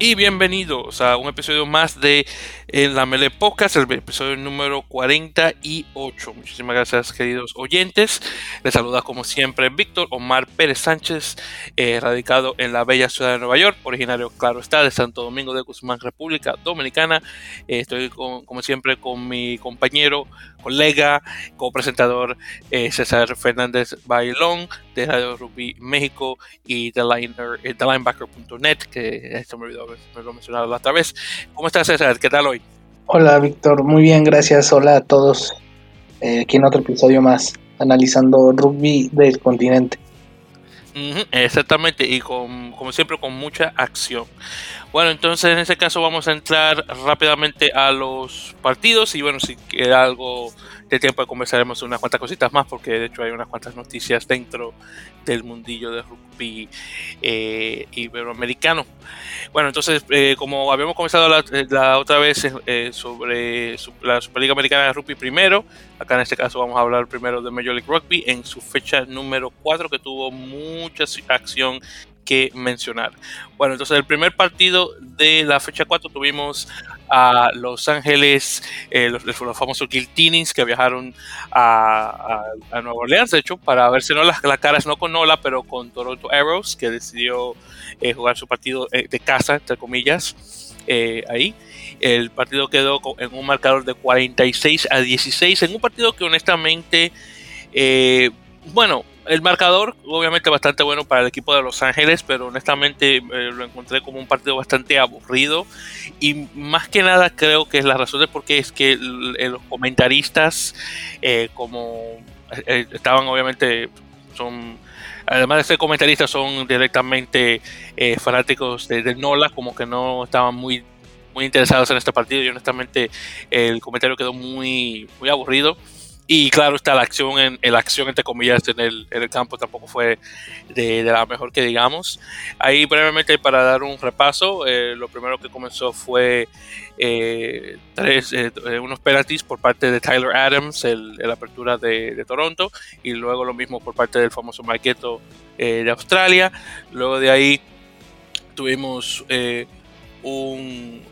y bienvenidos a un episodio más de en la Mele Podcast, el episodio número 48. Muchísimas gracias, queridos oyentes. Les saluda como siempre Víctor Omar Pérez Sánchez, eh, radicado en la bella ciudad de Nueva York, originario, claro está, de Santo Domingo de Guzmán, República Dominicana. Eh, estoy como siempre con mi compañero, colega, copresentador eh, César Fernández Bailón de Radio Rugby México y de eh, Linebacker.net, que esto me olvidó me lo mencionado la otra vez. ¿Cómo estás, César? ¿Qué tal hoy? Hola Víctor, muy bien, gracias. Hola a todos. Eh, aquí en otro episodio más, analizando rugby del continente. exactamente, y con, como siempre con mucha acción. Bueno, entonces en este caso vamos a entrar rápidamente a los partidos y bueno, si queda algo de tiempo conversaremos unas cuantas cositas más porque de hecho hay unas cuantas noticias dentro del mundillo de rugby eh, iberoamericano. Bueno, entonces eh, como habíamos comenzado la, otra vez eh, sobre la Superliga Americana de Rugby primero, acá en este caso vamos a hablar primero de Major League Rugby en su fecha número 4 que tuvo mucha acción que mencionar. Bueno, entonces el primer partido de la fecha 4 tuvimos a Los Ángeles, eh, los, los, famosos Guiltinins que viajaron a, Nueva Orleans, de hecho, para verse no las, caras, no con Nola, pero con Toronto Arrows, que decidió eh, jugar su partido eh, de casa, entre comillas, ahí. El partido quedó en un marcador de 46 a 16, en un partido que honestamente, bueno, el marcador, obviamente, bastante bueno para el equipo de Los Ángeles, pero honestamente eh, lo encontré como un partido bastante aburrido. Y más que nada, creo que la razón de por qué es que los comentaristas, eh, como eh, estaban, obviamente, son. Además de ser comentaristas, son directamente fanáticos de, Nola, como que no estaban muy muy interesados en este partido y honestamente el comentario quedó muy, muy aburrido. Y claro está, la acción, en, la acción entre comillas, en el, en el campo tampoco fue de, la mejor que digamos. Ahí brevemente para dar un repaso, eh, lo primero que comenzó fue eh, tres, eh, unos penalties por parte de Tyler Adams, el, la apertura de, Toronto, y luego lo mismo por parte del famoso Maqueto de Australia. Luego de ahí tuvimos un,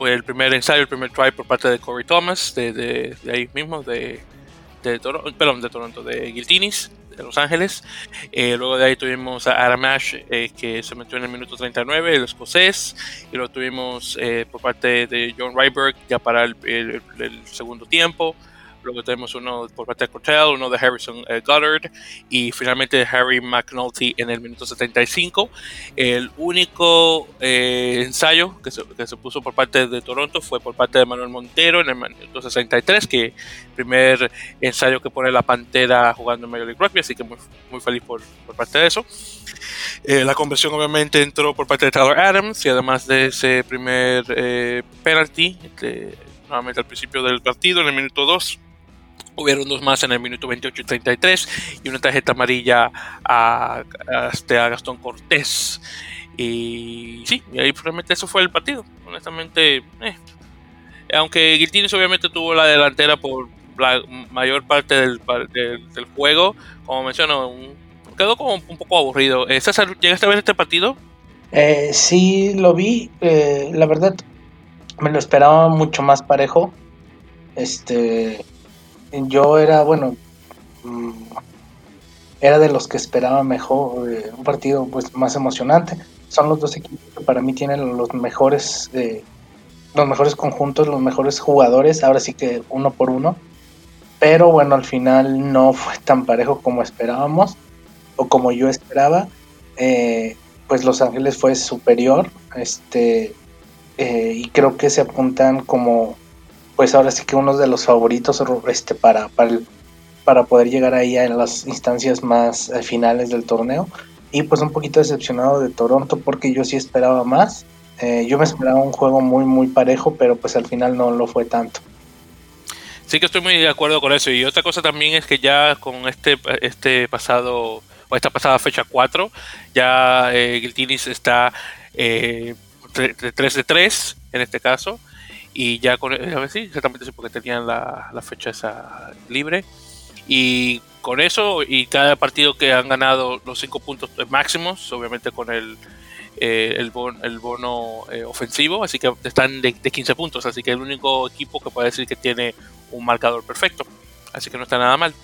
el primer ensayo, el primer try por parte de Corey Thomas, de, de ahí mismo, de de, Toronto, perdón, de Toronto, de Guiltinis, de Los Ángeles. Eh, luego de ahí tuvimos a Aramash, eh, que se metió en el minuto 39, el escocés. Y lo tuvimos eh, por parte de John Ryberg ya para el segundo tiempo. Luego tenemos uno por parte de Cortell, uno de Harrison eh, Goddard y finalmente Harry McNulty en el minuto 75. El único eh, ensayo que se, que se, puso por parte de Toronto fue por parte de Manuel Montero en el minuto 63, que primer ensayo que pone la Pantera jugando en Major League Rugby, así que muy, muy feliz por, por parte de eso. Eh, la conversión obviamente entró por parte de Tyler Adams y además de ese primer penalty, nuevamente al principio del partido, en el minuto 2, Hubieron dos más en el minuto 28 y 33 y una tarjeta amarilla a, a, este, a Gastón Cortés. Y sí, y ahí realmente eso fue el partido. Honestamente, eh. aunque Guiltines obviamente tuvo la delantera por la mayor parte del, juego, como menciono, quedó como un poco aburrido. Eh, César, ¿llegaste a ver este partido? Eh, sí, lo vi. Eh, la verdad, me lo esperaba mucho más parejo. Este yo era, bueno, mm, era de los que esperaba mejor, eh, un partido pues más emocionante. Son los dos equipos que para mí tienen los mejores, eh, los mejores conjuntos, los mejores jugadores, ahora sí que uno por uno. Pero bueno, al final no fue tan parejo como esperábamos o como yo esperaba. Eh, pues Los Ángeles fue superior, este, y creo que se apuntan como pues ahora sí que uno de los favoritos este, para, para, para poder llegar ahí a las instancias más eh, finales del torneo. Y pues un poquito decepcionado de Toronto porque yo sí esperaba más. Eh, yo me esperaba un juego muy, muy parejo, pero pues al final no lo fue tanto. Sí que estoy muy de acuerdo con eso. Y otra cosa también es que ya con este, este pasado, o esta pasada fecha 4, ya eh, Giltinis está eh, 3 de 3 en este caso y ya con ver, sí, exactamente sí, porque tenían la, la fecha esa libre y con eso y cada partido que han ganado los cinco puntos máximos, obviamente con el, eh, el, bono, eh, ofensivo, así que están de, 15 puntos, así que el único equipo que puede decir que tiene un marcador perfecto, así que no está nada mal.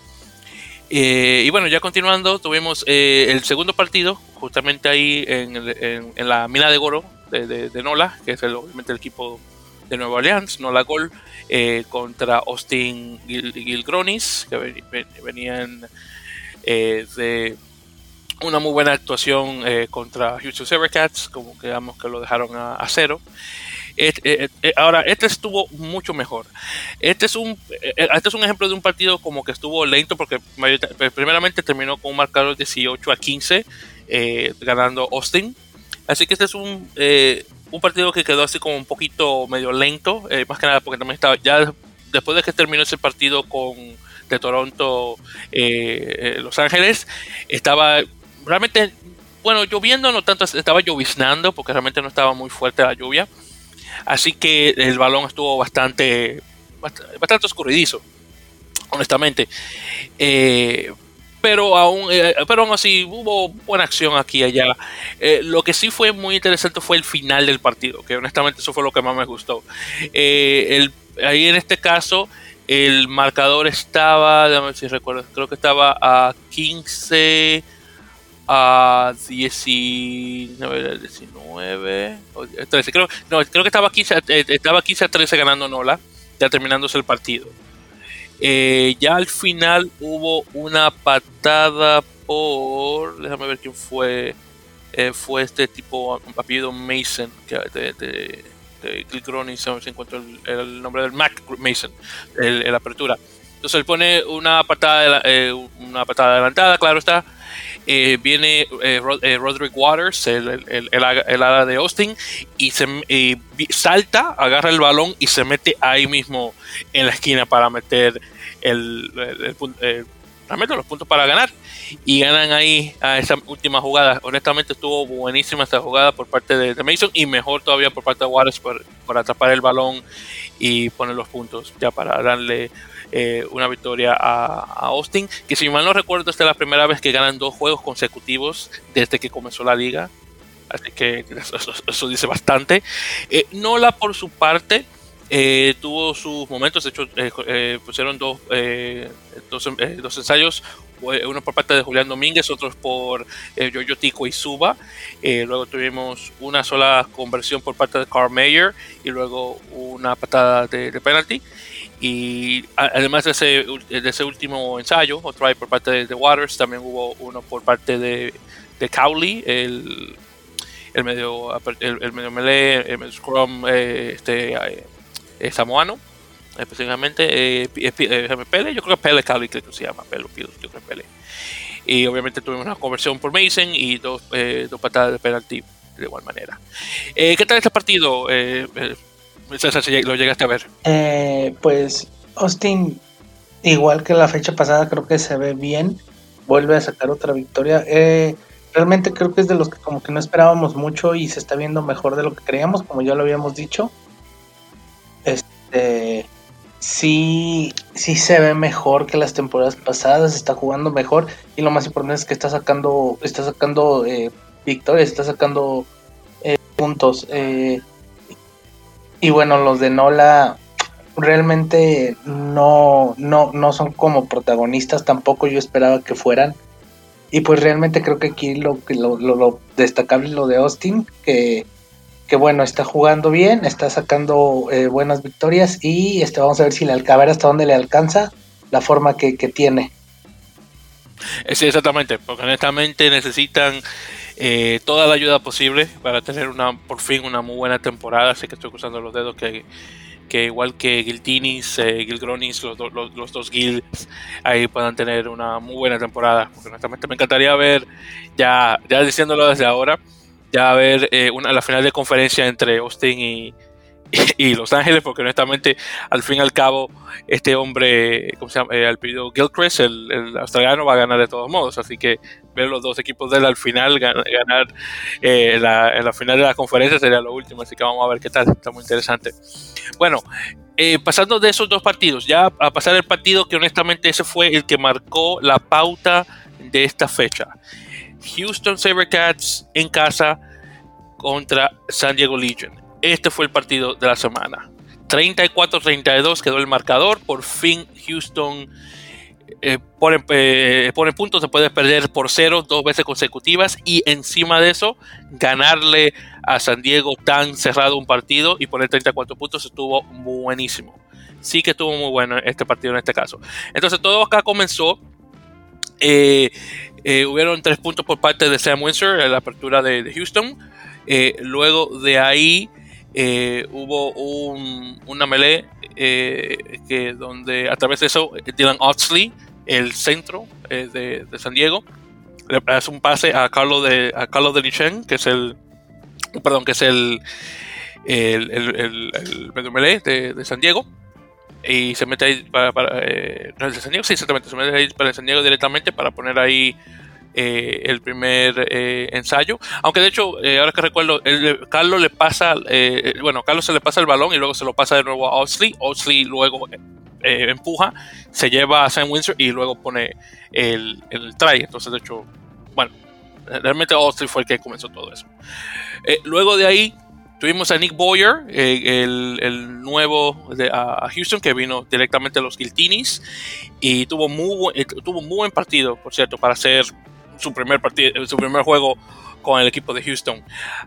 Eh, y bueno, ya continuando, tuvimos el segundo partido, justamente ahí en, la mina de Goro de, Nola, que es obviamente el equipo de Nueva Orleans, Nola Gol, contra Austin Gilgronis, que venían de una muy buena actuación eh, contra Houston Sabercats, como que digamos que lo dejaron a, cero. Eh, eh, ahora, este estuvo mucho mejor. Este es, un, este es un ejemplo de un partido como que estuvo lento porque primeramente terminó con un marcador 18 a 15, ganando Austin. Así que este es un, un partido que quedó así como un poquito medio lento, más que nada porque también estaba ya después de que terminó ese partido con de Toronto Los Ángeles, estaba realmente, bueno, lloviendo no tanto, estaba lloviznando porque realmente no estaba muy fuerte la lluvia. Así que el balón estuvo bastante, bastante escurridizo, honestamente. Eh, pero aún, eh, pero aún así hubo buena acción aquí y allá. Eh, lo que sí fue muy interesante fue el final del partido, que honestamente eso fue lo que más me gustó. ahí en este caso, el marcador estaba, déjame si recuerdo, creo que estaba a 15 a 19, 19 13, creo, no, creo que estaba 15, eh, estaba 15 a 13 ganando Nola, ya terminándose el partido. Eh, ya al final hubo una patada por, déjame ver quién fue, eh, fue este tipo, apellido Mason, que de, de, de se encuentra el, el, nombre del Mac Mason, el, el apertura. Entonces él pone una patada, eh, una patada adelantada, claro está, eh, viene eh, eh, Roderick Waters, el, el, ala de Austin, y se salta, agarra el balón y se mete ahí mismo en la esquina para meter el, los puntos para ganar. Y ganan ahí a esa última jugada. Honestamente estuvo buenísima esta jugada por parte de, Mason y mejor todavía por parte de Waters por, por atrapar el balón y poner los puntos ya para darle eh, una victoria a, Austin, que si mal no recuerdo, esta es la primera vez que ganan dos juegos consecutivos desde que comenzó la liga. Así que eso, dice bastante. Eh, Nola, por su parte, eh, tuvo sus momentos. De hecho, pusieron dos, dos, ensayos. Uno por parte de Julián Domínguez, otros por Yoyo Tico y Suba. luego tuvimos una sola conversión por parte de Carl Mayer y luego una patada de, de penalty. Y además de ese, de ese último ensayo, o try por parte de, Waters, también hubo uno por parte de, de Cowley, el, el medio el, medio melee, el medio scrum eh, este, eh, samoano, específicamente eh, Pele, yo creo que Pele creo que se llama, Pele, yo creo que Pele. Y obviamente tuvimos una conversión por Mason y dos, dos patadas de penalti de igual manera. ¿Qué tal este partido? lo llegaste a ver. Eh, pues Austin, igual que la fecha pasada, creo que se ve bien. Vuelve a sacar otra victoria. Eh, realmente creo que es de los que como que no esperábamos mucho y se está viendo mejor de lo que creíamos, como ya lo habíamos dicho. Este sí, sí se ve mejor que las temporadas pasadas, está jugando mejor y lo más importante es que está sacando, está sacando eh, victorias, está sacando puntos. Y bueno, los de Nola realmente no, no, no son como protagonistas, tampoco yo esperaba que fueran. Y pues realmente creo que aquí lo, lo, lo, destacable es lo de Austin, que, que, bueno, está jugando bien, está sacando eh, buenas victorias y este, vamos a ver si le alcanza, hasta dónde le alcanza la forma que, tiene. Eh, sí, exactamente, porque honestamente necesitan eh, toda la ayuda posible para tener una por fin una muy buena temporada. Así que estoy cruzando los dedos que, que igual que Giltinis, eh, Gilgronis, los, dos Gils ahí puedan tener una muy buena temporada. Porque honestamente me encantaría ver, ya, ya diciéndolo desde ahora, ya ver eh, una, la final de conferencia entre Austin y, Los Ángeles, porque honestamente, al fin y al cabo, este hombre. Eh, al pedido Gilchrist, el, el, australiano, va a ganar de todos modos. Así que ver los dos equipos de él al final ganar, eh, la, en la final de la conferencia sería lo último. Así que vamos a ver qué tal. Está muy interesante. Bueno, eh, pasando de esos dos partidos, ya a pasar el partido que honestamente ese fue el que marcó la pauta de esta fecha. Houston Sabercats en casa contra San Diego Legion. Este fue el partido de la semana. 34-32 quedó el marcador. Por fin Houston eh, pone, eh, puntos, se puede perder por cero dos veces consecutivas y encima de eso ganarle a San Diego tan cerrado un partido y poner 34 puntos estuvo buenísimo. Sí que estuvo muy bueno este partido en este caso. Entonces todo acá comenzó. Eh, hubieron tres puntos por parte de Sam Windsor en la apertura de, de Houston. luego de ahí eh, hubo un, una melee eh, que donde a través de eso Dylan Oxley, el centro eh, de, San Diego, le hace un pase a Carlos de a Carlos de Lichen, que es el perdón, que es el el, melee de, San Diego y se mete ahí para, es de San Diego, sí, exactamente, se mete ahí para San Diego directamente para poner ahí eh, el primer eh, ensayo. Aunque de hecho, eh, ahora que recuerdo, Carlos le pasa, bueno, Carlos se le pasa el balón y luego se lo pasa de nuevo a Oxley. Oxley luego empuja, se lleva a Sam Windsor y luego pone el, el try. Entonces, de hecho, bueno, realmente Oxley fue el que comenzó todo eso. luego de ahí, tuvimos a Nick Boyer, el, nuevo de Houston, que vino directamente a los Guiltinis y tuvo muy, tuvo muy buen partido, por cierto, para ser su primer partido, su primer juego con el equipo de Houston.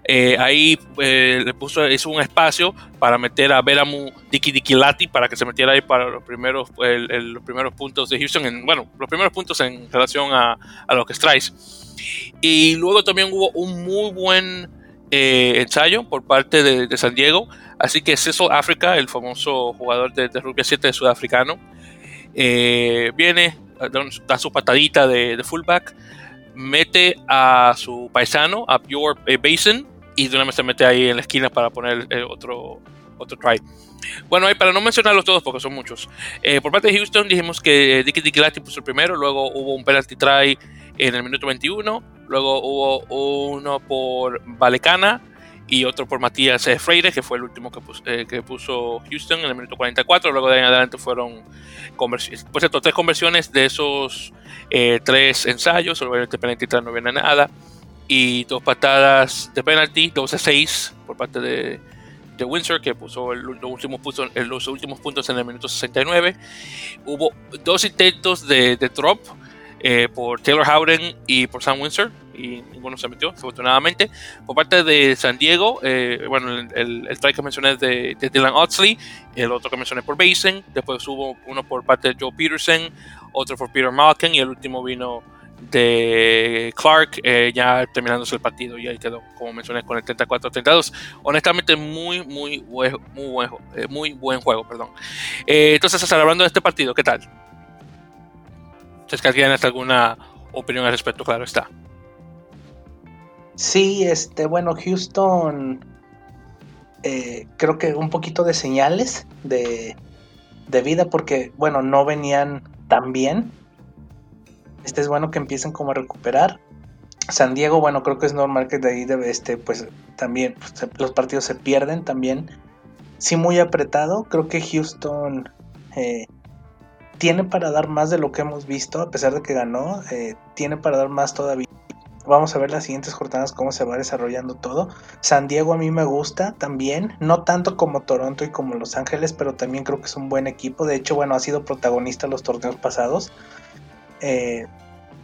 Eh, ahí eh, le puso, hizo un espacio para meter a Veramu Diki Dikilati para que se metiera ahí para los primeros, los primeros puntos de Houston, en, bueno, los primeros puntos en relación a, a los Strikes. Y luego también hubo un muy buen eh, ensayo por parte de, San Diego. Así que Cecil Africa, el famoso jugador de, rugby 7 sudafricano, viene, da su patadita de, fullback mete a su paisano, a Pure eh, Basin, y de una vez se mete ahí en la esquina para poner eh, otro, otro try. Bueno, para no mencionarlos todos porque son muchos. Eh, por parte de Houston dijimos que Dicky Dicky puso el primero, luego hubo un penalty try en el minuto 21, luego hubo uno por Valecana y otro por Matías Freire, que fue el último que puso, que puso, Houston en el minuto 44, luego de ahí en adelante fueron conversiones, por cierto, tres conversiones de esos eh, tres ensayos, obviamente penalti no viene nada, y dos patadas de penalti, 12 6 por parte de, de Windsor, que puso los, últimos puntos, los últimos puntos en el minuto 69. Hubo dos intentos de, de drop eh, por Taylor Howden y por Sam Windsor, y ninguno se metió, afortunadamente. Por parte de San Diego, eh, bueno, el, el, que mencioné de, de, Dylan Oxley, el otro que mencioné por Basin, después hubo uno por parte de Joe Peterson, otro por Peter Malkin y el último vino de Clark eh, ya terminándose el partido y ahí quedó como mencioné con el 34-32 honestamente muy muy muy buen, eh, muy buen juego perdón eh, entonces hablando de este partido ¿qué tal? ¿Es que alguien alguna opinión al respecto? Claro está Sí, este, bueno, Houston creo que un poquito de señales de, de vida porque, bueno, no venían también. Este es bueno que empiecen como a recuperar. San Diego, bueno, creo que es normal que de ahí debe, este, pues también pues, los partidos se pierden también. Sí, muy apretado. Creo que Houston eh, tiene para dar más de lo que hemos visto, a pesar de que ganó. Eh, tiene para dar más todavía. Vamos a ver las siguientes jornadas cómo se va desarrollando todo. San Diego a mí me gusta también, no tanto como Toronto y como Los Ángeles, pero también creo que es un buen equipo. De hecho, bueno, ha sido protagonista en los torneos pasados. Eh,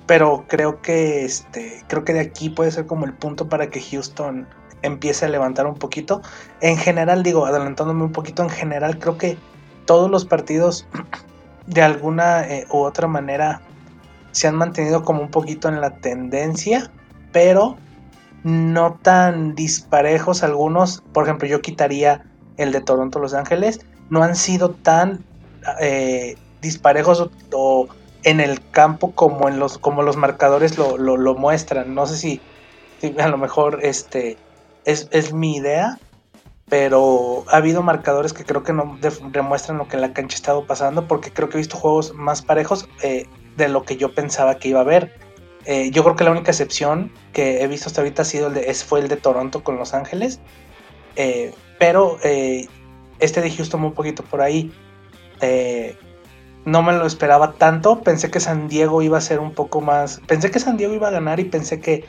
pero creo que este, creo que de aquí puede ser como el punto para que Houston empiece a levantar un poquito. En general, digo, adelantándome un poquito, en general creo que todos los partidos de alguna eh, u otra manera se han mantenido como un poquito en la tendencia, pero no tan disparejos algunos. Por ejemplo, yo quitaría el de Toronto Los Ángeles. No han sido tan eh, disparejos o, en el campo como en los como los marcadores lo, lo, muestran. No sé si, a lo mejor este es, es, mi idea, pero ha habido marcadores que creo que no demuestran lo que en la cancha ha estado pasando, porque creo que he visto juegos más parejos. Eh, de lo que yo pensaba que iba a haber. Eh, yo creo que la única excepción que he visto hasta ahorita ha sido el de, fue el de Toronto con Los Ángeles. Eh, pero este de Houston un poquito por ahí. No me lo esperaba tanto. Pensé que San Diego iba a ser un poco más. Pensé que San Diego iba a ganar y pensé que,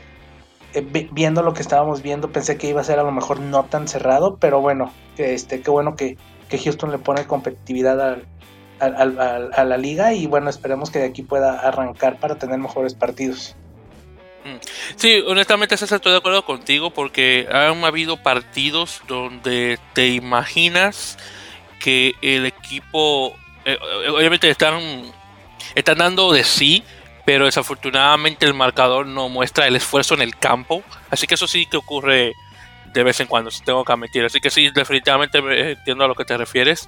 viendo lo que estábamos viendo, pensé que iba a ser a lo mejor no tan cerrado. Pero bueno, este, qué bueno que, Houston le pone competitividad a la liga. Y bueno, esperemos que de aquí pueda arrancar para tener mejores partidos. Mm. Sí, honestamente estoy de acuerdo contigo porque han habido partidos donde te imaginas que el equipo eh, obviamente están, están dando de sí, pero desafortunadamente el marcador no muestra el esfuerzo en el campo. Así que eso sí que ocurre de vez en cuando, tengo que admitir. Así que sí, definitivamente entiendo a lo que te refieres.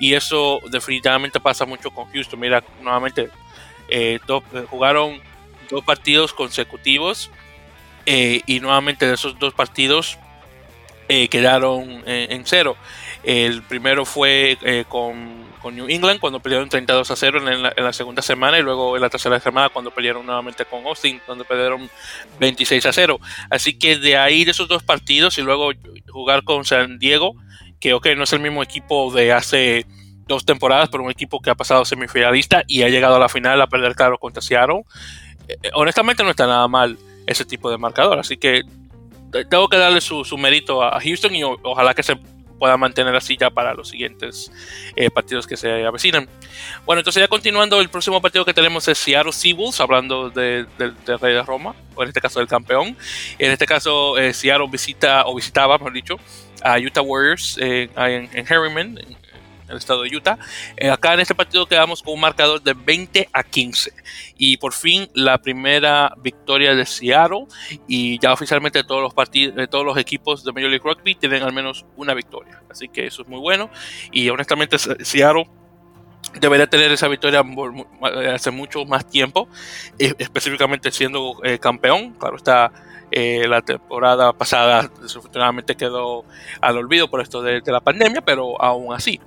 Y eso definitivamente pasa mucho con Houston. Mira, nuevamente, eh, eh, jugaron dos partidos consecutivos y nuevamente de esos dos partidos quedaron en cero. El primero fue con New England cuando perdieron 32 a 0 en la, segunda semana y luego en la tercera semana cuando perdieron nuevamente con Austin, cuando perdieron 26 a 0. Así que de ahí de esos dos partidos y luego jugar con San Diego, que ok, no es el mismo equipo de hace dos temporadas, pero un equipo que ha pasado semifinalista y ha llegado a la final a perder claro contra Seattle. Eh, honestamente no está nada mal ese tipo de marcador, así que tengo que darle su, mérito a Houston y ojalá que se pueda mantener así ya para los siguientes eh, partidos que se avecinan. Bueno, entonces ya continuando, el próximo partido que tenemos es Seattle Seawolves, hablando del de, Rey de Roma, o en este caso del campeón. En este caso, eh, Seattle visita, o visitaba, mejor dicho, a Utah Warriors eh, en, en Harriman, el estado de Utah. Eh, acá en este partido quedamos con un marcador de 20 a 15. Y por fin la primera victoria de Seattle. Y ya oficialmente todos los, partidos, todos los equipos de Major League Rugby tienen al menos una victoria. Así que eso es muy bueno. Y honestamente Seattle debería tener esa victoria hace mucho más tiempo, eh, específicamente siendo eh, campeón. Claro está, la temporada pasada desafortunadamente quedó al olvido por esto de, de, la pandemia, pero aún así.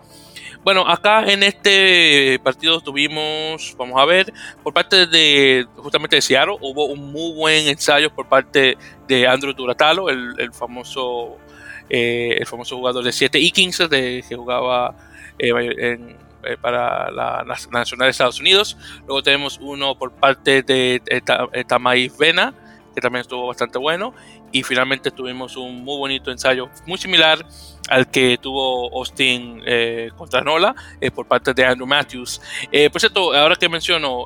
Bueno, acá en este partido tuvimos, vamos a ver, por parte de justamente de Seattle, hubo un muy buen ensayo por parte de Andrew Duratalo, el, famoso eh, el famoso jugador de 7 y 15 de, que jugaba eh, eh, para la, Nacional de Estados Unidos. Luego tenemos uno por parte de, de Tamay Vena, que también estuvo bastante bueno. Y finalmente tuvimos un muy bonito ensayo, muy similar al que tuvo Austin eh, contra Nola eh, por parte de Andrew Matthews. Eh, por cierto, ahora que menciono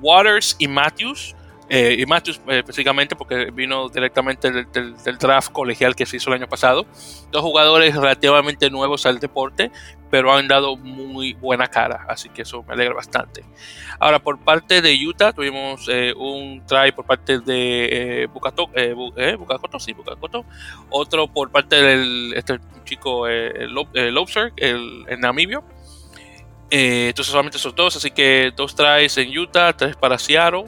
Waters y Matthews, y Matthews específicamente porque vino directamente del, del, draft colegial que se hizo el año pasado, dos jugadores relativamente nuevos al deporte, pero han dado muy buena cara, así que eso me alegra bastante. Ahora, por parte de Utah, tuvimos eh, un try por parte de eh, eh, eh sí, otro por parte del este chico eh, Lobster, el, el Namibio. entonces solamente esos dos, así que dos tries en Utah, tres para Seattle.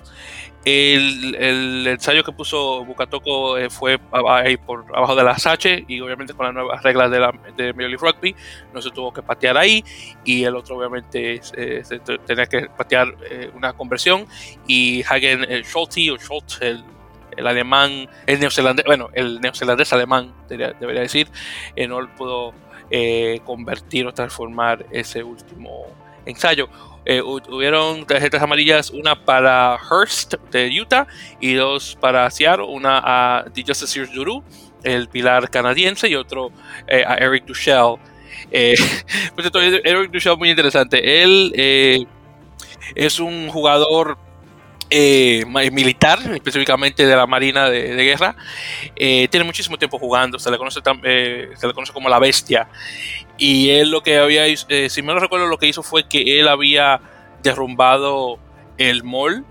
El, ensayo que puso Bukatoko eh, fue ahí por abajo de la H y obviamente con las nuevas reglas de, la, de Rugby no se tuvo que patear ahí y el otro obviamente eh, tenía que patear eh, una conversión y Hagen Schulte o Schultz, el, el, alemán, el neozelandés, bueno, el neozelandés alemán debería, decir, no pudo convertir o transformar ese último ensayo. Eh, hubieron tarjetas amarillas, una para Hearst de Utah y dos para Seattle, una a The Justice Duru, el pilar canadiense, y otro eh, a Eric Duchel. Eh, pues Eric Duchel muy interesante. Él es un jugador militar, específicamente de la Marina de, Guerra. tiene muchísimo tiempo jugando, se le conoce como la bestia. Y él lo que había, eh, si me lo recuerdo, lo que hizo fue que él había derrumbado el mall.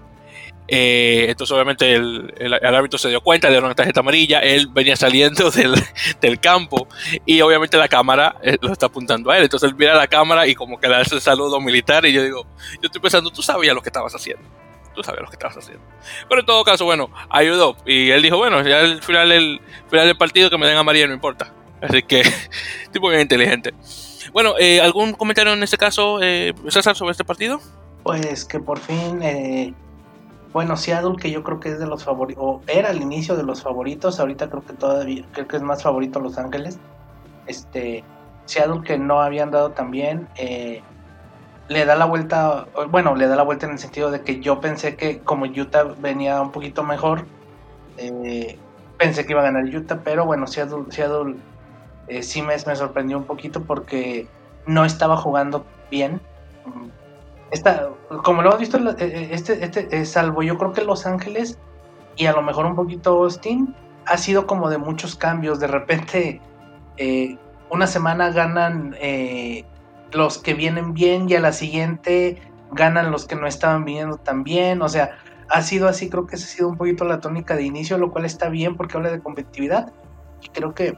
Eh, entonces, obviamente, el, el, árbitro se dio cuenta, le dieron una tarjeta amarilla. Él venía saliendo del, del campo y, obviamente, la cámara eh, lo está apuntando a él. Entonces, él mira la cámara y, como que le hace el saludo militar. Y yo digo, yo estoy pensando, tú sabías lo que estabas haciendo. Tú sabías lo que estabas haciendo. Pero en todo caso, bueno, ayudó. Y él dijo, bueno, ya al final, el, final del partido que me den amarilla no importa. Así que, tipo bien inteligente. Bueno, eh, ¿algún comentario en este caso, eh, César, sobre este partido? Pues que por fin, eh, bueno, Seattle, que yo creo que es de los favoritos, o era el inicio de los favoritos, ahorita creo que todavía, creo que es más favorito Los Ángeles. Este, Seattle que no habían dado tan bien. Eh, le da la vuelta, bueno, le da la vuelta en el sentido de que yo pensé que como Utah venía un poquito mejor, eh, pensé que iba a ganar Utah, pero bueno, Seattle, Seattle eh, sí me, sorprendió un poquito porque no estaba jugando bien. Esta, como lo hemos visto, este, este, salvo yo creo que Los Ángeles y a lo mejor un poquito Austin, ha sido como de muchos cambios. De repente, eh, una semana ganan eh, los que vienen bien y a la siguiente ganan los que no estaban viniendo tan bien. O sea, ha sido así, creo que esa ha sido un poquito la tónica de inicio, lo cual está bien porque habla de competitividad. Y creo que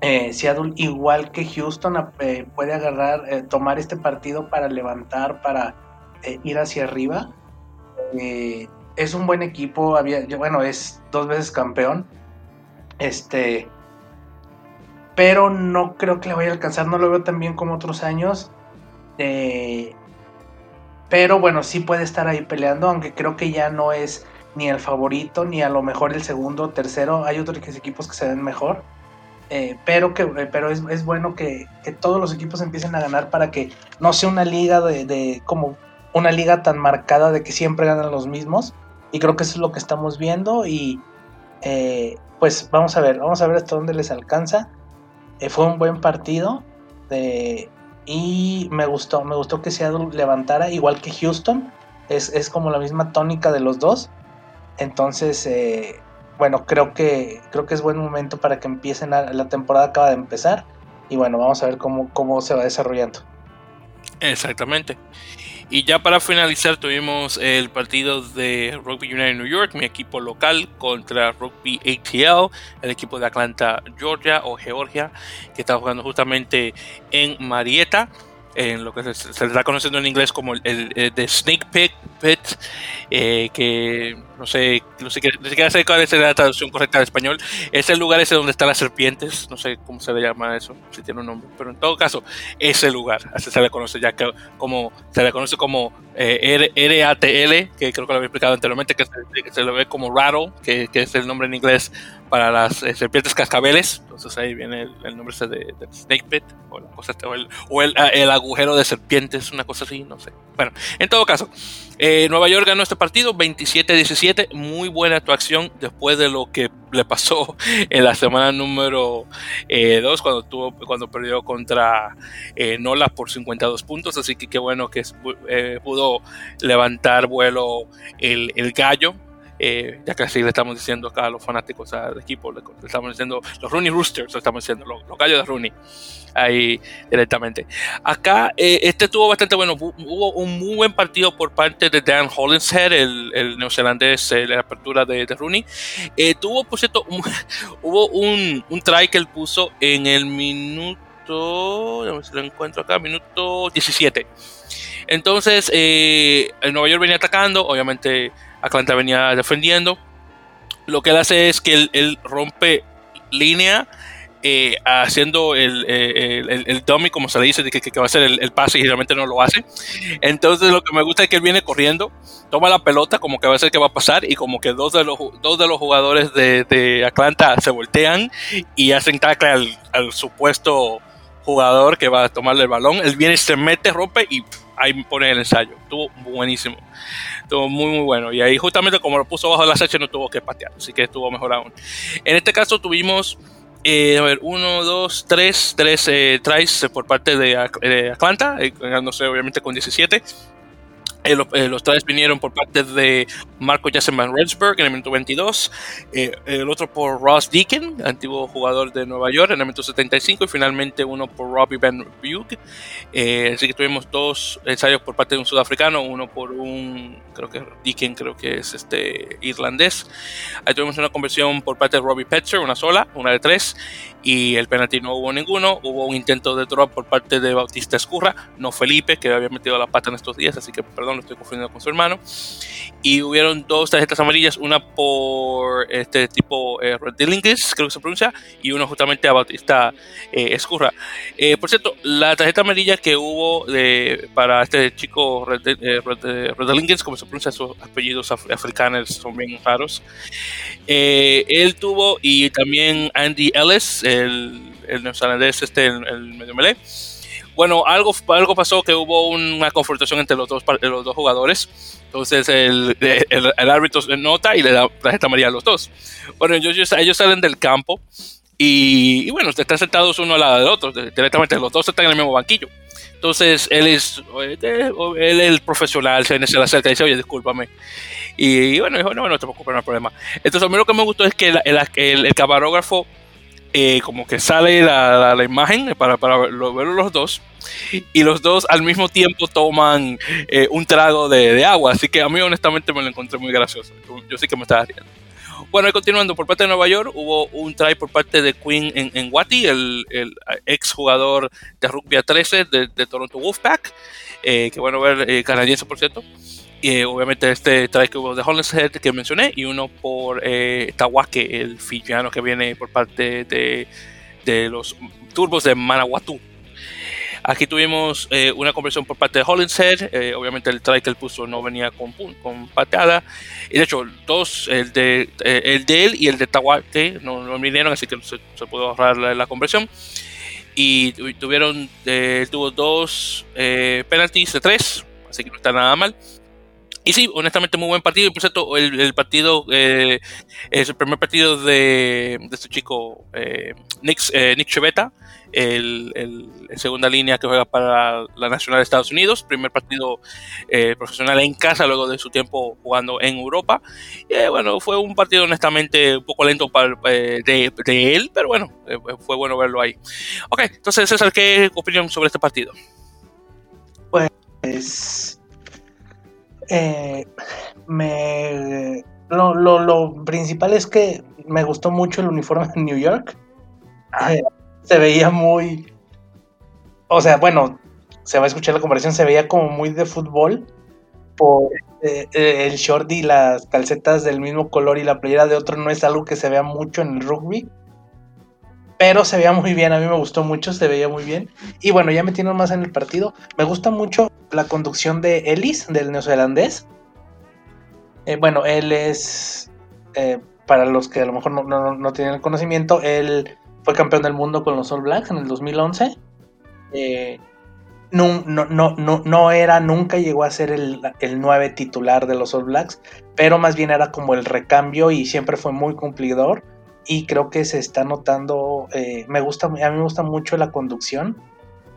eh, Seattle, igual que Houston, eh, puede agarrar, tomar este partido para levantar, para ir hacia arriba es un buen equipo, había, bueno, es dos veces campeón. Este, pero no creo que le vaya a alcanzar, no lo veo tan bien como otros años. Eh, pero bueno, sí puede estar ahí peleando, aunque creo que ya no es ni el favorito, ni a lo mejor el segundo tercero. Hay otros equipos que se ven mejor. Eh, pero que eh, pero es, bueno que, todos los equipos empiecen a ganar para que no sea una liga de, de, como una liga tan marcada de que siempre ganan los mismos y creo que eso es lo que estamos viendo y eh, pues vamos a ver, vamos a ver hasta dónde les alcanza. Fue un buen partido y me gustó, me gustó que Seattle levantara igual que Houston. Es, es como la misma tónica de los dos. Entonces, bueno, creo que, creo que es buen momento para que empiecen la temporada acaba de empezar. Y bueno, vamos a ver cómo, cómo se va desarrollando. Exactamente. Y ya para finalizar tuvimos el partido de Rugby United New York, mi equipo local, contra Rugby ATL, el equipo de Atlanta, Georgia o Georgia, que está jugando justamente en Marietta en lo que se, está conociendo en inglés como el, el, Snake Pit, pit eh, que no sé, no sé, ni siquiera sé cuál es la traducción correcta al español. Es el lugar ese donde están las serpientes, no sé cómo se le llama eso, si tiene un nombre, pero en todo caso, ese lugar, así se le conoce ya que como se le conoce como eh, RATL, que creo que lo había explicado anteriormente, que se, que se le ve como rattle, que, que, es el nombre en inglés para las eh, serpientes cascabeles. Entonces ahí viene el, nombre ese de, Snake Pit, o, la cosa, o, el, o el, ah, el, agujero de serpientes, una cosa así, no sé. Bueno, en todo caso, eh, Nueva York ganó este partido 27-17, muy buena actuación después de lo que le pasó en la semana número 2 eh, cuando, tuvo, cuando perdió contra eh, Nola por 52 puntos, así que qué bueno que eh, pudo levantar vuelo el, el gallo eh, ya que así le estamos diciendo acá a los fanáticos del equipo, le, estamos diciendo los Rooney Roosters, le estamos diciendo los, los, gallos de Rooney, ahí directamente. Acá eh, este estuvo bastante bueno, hubo un muy buen partido por parte de Dan Hollinshead, el, el neozelandés, eh, la apertura de, Rooney. Eh, tuvo, por cierto, hubo un, un try que él puso en el minuto, si lo encuentro acá, minuto 17. Entonces, eh, el Nueva York venía atacando, obviamente Atlanta venía defendiendo. Lo que él hace es que él, rompe línea eh, haciendo el, eh, el, el, dummy, como se le dice, que, que, va a hacer el, el, pase y realmente no lo hace. Entonces lo que me gusta es que él viene corriendo, toma la pelota como que va a ser que va a pasar y como que dos de los, dos de los jugadores de, de Atlanta se voltean y hacen tackle al, al, supuesto jugador que va a tomarle el balón. Él viene, se mete, rompe y ahí pone el ensayo. Estuvo buenísimo. Estuvo muy, muy bueno. Y ahí justamente como lo puso bajo la secha no tuvo que patear. Así que estuvo mejor aún. En este caso tuvimos, eh, a ver, uno, dos, tres, tres eh, tries por parte de, Atlanta, eh, ganándose obviamente con 17. Eh, los, eh, los tres vinieron por parte de Marco Jassenman Rensburg en el minuto 22, eh, el otro por Ross Deacon, antiguo jugador de Nueva York, en el minuto 75, y finalmente uno por Robbie Van Bug. Así que tuvimos dos ensayos por parte de un sudafricano, uno por un, creo que Deacon, creo que es este irlandés. Ahí tuvimos una conversión por parte de Robbie Petzer, una sola, una de tres, y el penalti no hubo ninguno. Hubo un intento de drop por parte de Bautista Escurra, no Felipe, que había metido la pata en estos días, así que perdón, lo estoy confundiendo con su hermano. Y hubieron dos tarjetas amarillas, una por este tipo eh, Rodilingis, creo que se pronuncia, y una justamente a Bautista eh, Escurra. Eh, por cierto, la tarjeta amarilla que hubo de, para este chico Rodilingis, como se pronuncia, sus apellidos af africanos son bien raros. él tuvo, y también Andy Ellis, el el neozelandés, este, el, medio melee. Bueno, algo, algo pasó que hubo una confrontación entre los dos, los dos jugadores. Entonces el, el, árbitro nota y le da tarjeta amarilla a los dos. Bueno, ellos, ellos salen del campo y, bueno, están sentados uno al lado del otro. Directamente los dos están en el mismo banquillo. Entonces él es, él es el profesional, se, le acerca y dice, oye, discúlpame. Y, bueno, dijo, no, no te preocupes, no hay problema. Entonces a mí lo que me gustó es que el, el, camarógrafo eh, como que sale la, la, imagen para, para verlo, los dos y los dos al mismo tiempo toman eh, un trago de, de, agua. Así que a mí honestamente me lo encontré muy gracioso. Yo, sí que me estaba riendo. Bueno, y continuando, por parte de Nueva York hubo un try por parte de Quinn en, en el, el ex jugador de rugby a 13 de, Toronto Wolfpack, eh, que bueno ver, eh, canadiense por cierto. Y obviamente este try que hubo de Hollingshead que mencioné y uno por eh, Tawake, el fijiano que viene por parte de, de los turbos de Manawatu. Aquí tuvimos eh, una conversión por parte de Hollingshead. Eh, obviamente el try que él puso no venía con, con pateada. Y de hecho, dos, el de, eh, el de él y el de Tawake no, no vinieron, así que se, se pudo ahorrar la, la, conversión. Y tuvieron, tuvo dos penalties de tres, así que no está nada mal. Y sí, honestamente, muy buen partido. Y por cierto, el, partido eh, es el primer partido de, de este chico, eh, Nick, eh, Nick Chevetta, el, segunda línea que juega para la Nacional de Estados Unidos. Primer partido profesional en casa luego de su tiempo jugando en Europa. Y bueno, fue un partido honestamente un poco lento para, de, de, él, pero bueno, fue bueno verlo ahí. Ok, entonces César, ¿qué opinión sobre este partido? Pues eh, me lo, lo, lo, principal es que me gustó mucho el uniforme de New York. Eh, se veía muy. O sea, bueno, se va a escuchar la comparación, se veía como muy de fútbol. Por eh, eh, el short y las calcetas del mismo color y la playera de otro no es algo que se vea mucho en el rugby. Pero se veía muy bien, a mí me gustó mucho, se veía muy bien. Y bueno, ya metiendo más en el partido, me gusta mucho la conducción de Ellis, del neozelandés. Eh, bueno, él es, eh, para los que a lo mejor no, no, no, tienen el conocimiento, él fue campeón del mundo con los All Blacks en el 2011. Eh, no, no, no, no, era, nunca llegó a ser el, el 9 titular de los All Blacks, pero más bien era como el recambio y siempre fue muy cumplidor. Y creo que se está notando, eh, me gusta, a mí me gusta mucho la conducción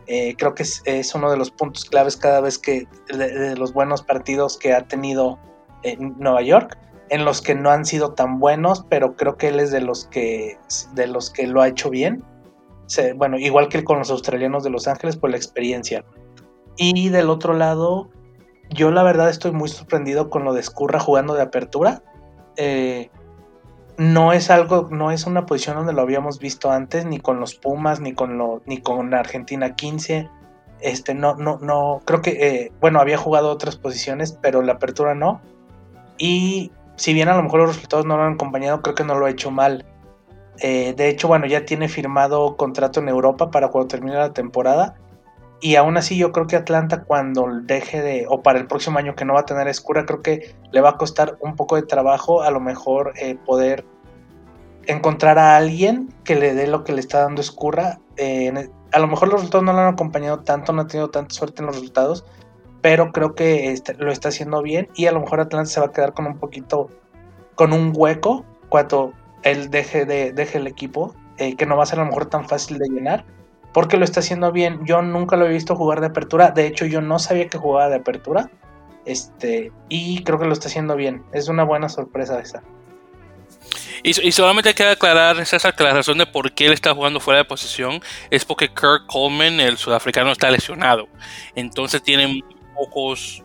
eh, creo que es, es, uno de los puntos claves cada vez que de, de, los buenos partidos que ha tenido en Nueva York, en los que no han sido tan buenos, pero creo que él es de los que, de los que lo ha hecho bien. Se, bueno, igual que con los australianos de Los Ángeles por la experiencia. Y del otro lado, yo la verdad estoy muy sorprendido con lo de Escurra jugando de apertura. Eh, no es algo, no es una posición donde lo habíamos visto antes, ni con los Pumas, ni con lo, ni con Argentina 15. Este, no, no, no, creo que, eh, bueno, había jugado otras posiciones, pero la apertura no. Y si bien a lo mejor los resultados no lo han acompañado, creo que no lo ha hecho mal. Eh, de hecho, bueno, ya tiene firmado contrato en Europa para cuando termine la temporada. Y aún así yo creo que Atlanta cuando deje de, o para el próximo año que no va a tener escura, creo que le va a costar un poco de trabajo a lo mejor eh, poder encontrar a alguien que le dé lo que le está dando escurra. Eh, a lo mejor los resultados no lo han acompañado tanto, no ha tenido tanta suerte en los resultados, pero creo que este, lo está haciendo bien y a lo mejor Atlanta se va a quedar con un poquito, con un hueco cuando él deje, de, deje el equipo, eh, que no va a ser a lo mejor tan fácil de llenar porque lo está haciendo bien. Yo nunca lo he visto jugar de apertura. De hecho, yo no sabía que jugaba de apertura. Este, y creo que lo está haciendo bien. Es una buena sorpresa esa. Y, y solamente hay que aclarar esa que la razón de por qué él está jugando fuera de posición es porque Kirk Coleman, el sudafricano, está lesionado. Entonces tienen pocos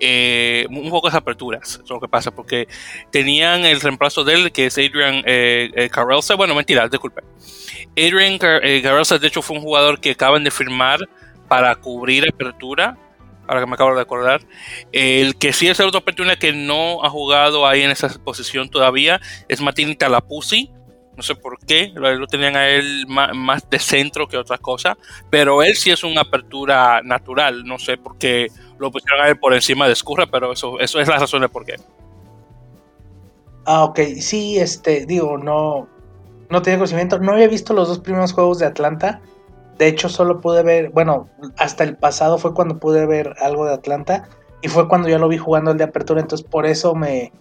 eh, muy pocas aperturas, es lo que pasa, porque tenían el reemplazo de él, que es Adrian eh, eh, Carrelsa, bueno, mentira, disculpe. Adrian Car eh, de hecho, fue un jugador que acaban de firmar para cubrir apertura, ahora que me acabo de acordar. El que sí es otra apertura que no ha jugado ahí en esa posición todavía es Martín Talapuzzi, no sé por qué, lo, tenían a él más, más, de centro que otra cosa, pero él sí es una apertura natural, no sé por qué lo pusieron a él por encima de Escurra, pero eso, eso es la razón de por qué. Ah, ok, sí, este, digo, no, no tenía conocimiento. No había visto los dos primeros juegos de Atlanta. De hecho, solo pude ver, bueno, hasta el pasado fue cuando pude ver algo de Atlanta. Y fue cuando ya lo vi jugando el de apertura. Entonces, por eso me,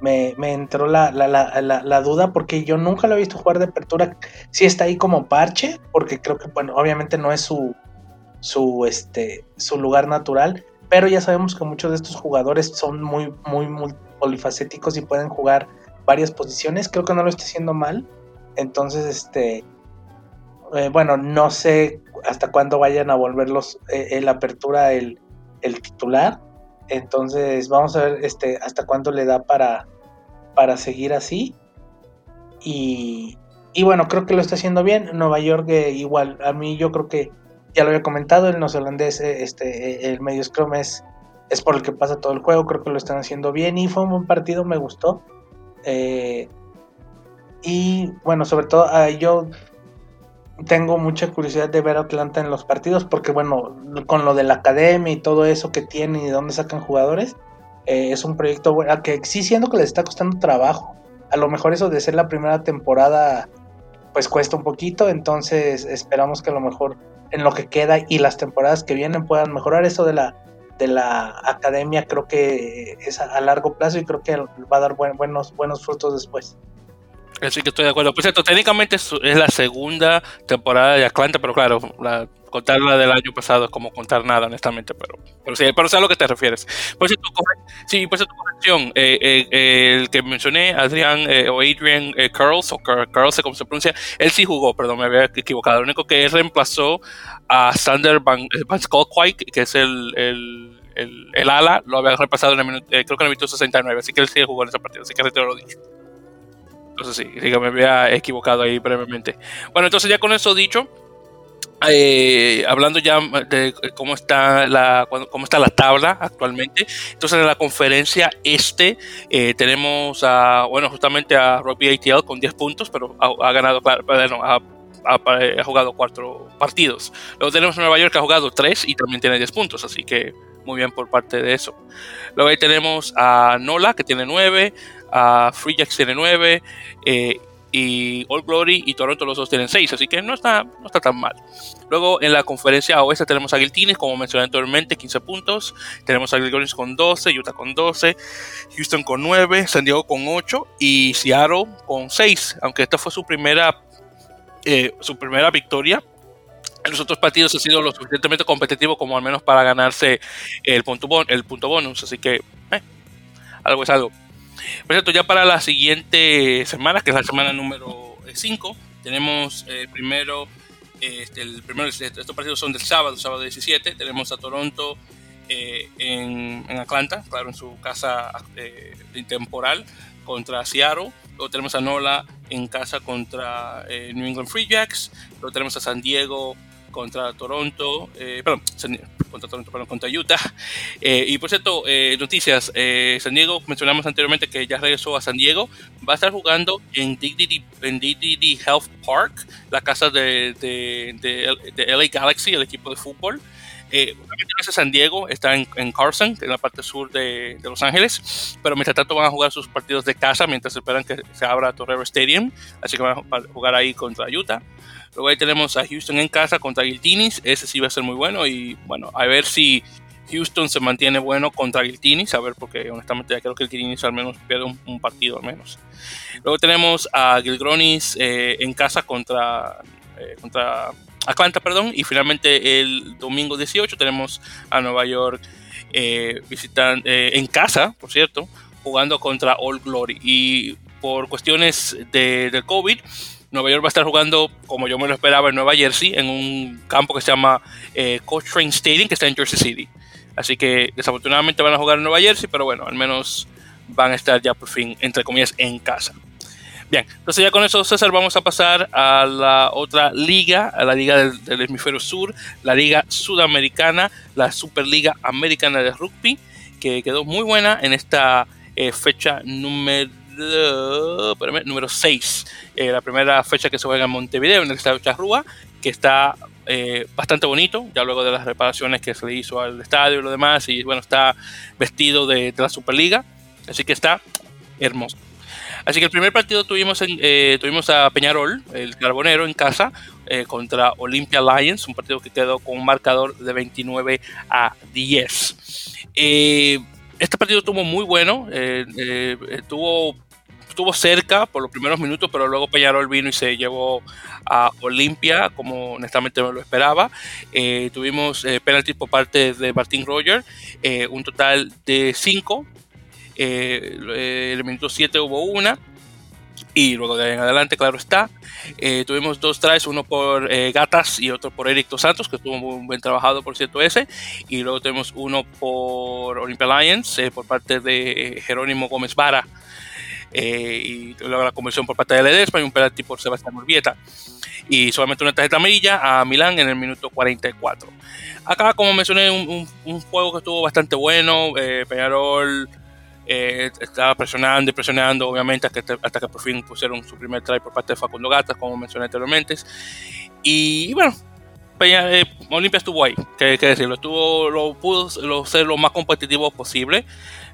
me, entró la, la, duda, porque yo nunca lo he visto jugar de apertura. Sí está ahí como parche, porque creo que, bueno, obviamente no es su, su, este, su lugar natural. Pero ya sabemos que muchos de estos jugadores son muy, muy, muy polifacéticos y pueden jugar varias posiciones. Creo que no lo está haciendo mal. Entonces, este, eh, bueno, no sé hasta cuándo vayan a volverlos eh, el apertura el, el, titular. Entonces, vamos a ver este, hasta cuándo le da para, para seguir así. Y, y bueno, creo que lo está haciendo bien. Nueva York eh, igual, a mí yo creo que ya lo había comentado, el neozelandés, este, el medio scrum es, es por el que pasa todo el juego, creo que lo están haciendo bien y fue un buen partido, me gustó. Eh, y bueno, sobre todo ah, yo tengo mucha curiosidad de ver a Atlanta en los partidos porque bueno, con lo de la academia y todo eso que tienen y de dónde sacan jugadores, eh, es un proyecto que sí siendo que les está costando trabajo. A lo mejor eso de ser la primera temporada pues cuesta un poquito, entonces esperamos que a lo mejor en lo que queda y las temporadas que vienen puedan mejorar eso de la de la academia creo que es a, largo plazo y creo que va a dar buenos buenos frutos después. Sí que estoy de acuerdo. Por cierto, técnicamente es la segunda temporada de Atlanta, pero claro, la, contar la del año pasado es como contar nada, honestamente, pero, pero sí, pero sé a lo que te refieres. Por cierto, sí, por cierto, corrección, eh, eh, el que mencioné, Adrian eh, o Adrian Curls, o Curls, como se pronuncia, él sí jugó, perdón, me había equivocado. Lo único que él reemplazó a Sander Van, Van que es el, el el, el, ala lo había reemplazado en el minuto, creo que en el minuto 69, así que él sí jugó en ese partido, así que te lo dicho. Entonces sí, sí me había equivocado ahí brevemente. Bueno, entonces ya con eso dicho, eh, hablando ya de cómo está la cómo está la tabla actualmente. Entonces en la conferencia este eh, tenemos a bueno justamente a Robbie ATL con 10 puntos, pero ha, ganado ha, ha, jugado cuatro partidos. Luego tenemos a Nueva York que ha jugado 3 y también tiene 10 puntos, así que muy bien por parte de eso. Luego ahí tenemos a Nola que tiene 9, a Free Jacks tiene 9 eh, y All Glory y Toronto los dos tienen 6, así que no está, no está tan mal. Luego en la conferencia oeste tenemos a Guiltines, como mencioné anteriormente, 15 puntos. Tenemos a Gilgonis con 12, Utah con 12, Houston con 9, San Diego con 8 y Seattle con 6, aunque esta fue su primera, eh, su primera victoria en los otros partidos ha sido lo suficientemente competitivo como al menos para ganarse el punto, el punto bonus. Así que eh, algo es algo. Por cierto, ya para la siguiente semana, que es la semana número 5, eh, tenemos eh, primero, este, el primero, estos partidos son del sábado, sábado 17, tenemos a Toronto eh, en, en, Atlanta, claro, en su casa temporal contra Seattle. Luego tenemos a Nola en casa contra New England Free Jacks. Luego tenemos a San Diego contra Toronto, eh, perdón, contra Toronto, perdón, contra Utah. Eh, y por cierto, eh, noticias, San Diego, mencionamos anteriormente que ya regresó a San Diego, va a estar jugando en DDD, Health Park, la casa de, de, de, LA Galaxy, el equipo de fútbol. Eh, San Diego está en, Carson, en la parte sur de, Los Ángeles, pero mientras tanto van a jugar sus partidos de casa mientras esperan que se abra Torrero Stadium, así que van a jugar ahí contra Utah. Luego ahí tenemos a Houston en casa contra Guiltinis, ese sí va a ser muy bueno y bueno, a ver si Houston se mantiene bueno contra Guiltinis, a ver porque honestamente ya creo que Guiltinis al menos pierde un, partido al menos. Luego tenemos a Gilgronis eh, en casa contra, eh, contra Atlanta, perdón, y finalmente el domingo 18 tenemos a Nueva York eh, visitando en casa, por cierto, jugando contra All Glory y por cuestiones de, del COVID Nueva York va a estar jugando, como yo me lo esperaba, en Nueva Jersey, en un campo que se llama eh, Train Stadium, que está en Jersey City. Así que desafortunadamente van a jugar en Nueva Jersey, pero bueno, al menos van a estar ya por fin, entre comillas, en casa. Bien, entonces ya con eso, César, vamos a pasar a la otra liga, a la liga del, hemisferio sur, la liga sudamericana, la Superliga Americana de Rugby, que quedó muy buena en esta eh, fecha número número 6, eh, la primera fecha que se juega en Montevideo, en el estadio Charrúa, que está eh, bastante bonito, ya luego de las reparaciones que se le hizo al estadio y lo demás, y bueno, está vestido de, la Superliga, así que está hermoso. Así que el primer partido tuvimos, eh, tuvimos a Peñarol, el Carbonero, en casa eh, contra Olympia Lions, un partido que quedó con un marcador de 29 a 10. este partido estuvo muy bueno, estuvo, estuvo cerca por los primeros minutos, pero luego Peñarol vino y se llevó a Olimpia, como honestamente me lo esperaba. tuvimos penaltis por parte de Martín Roger, un total de 5 eh, eh, el minuto 7 hubo una. Y luego de ahí en adelante, claro está. Eh, tuvimos dos tries, uno por Gatas y otro por Eric Santos, que estuvo muy buen trabajado, por cierto, ese. Y luego tenemos uno por Olympia Lions, por parte de Jerónimo Gómez Vara. y luego la conversión por parte de Ledesma y un penalti por Sebastián Urbieta. Y solamente una tarjeta amarilla a Milán en el minuto 44. Acá, como mencioné, un, un, juego que estuvo bastante bueno. Peñarol eh, estaba presionando y presionando, obviamente, hasta que, hasta que por fin pusieron su primer try por parte de Facundo Gatas, como mencioné anteriormente. Y, bueno, eh, Olimpia estuvo ahí, que, decirlo, estuvo, lo pudo ser lo más competitivo posible,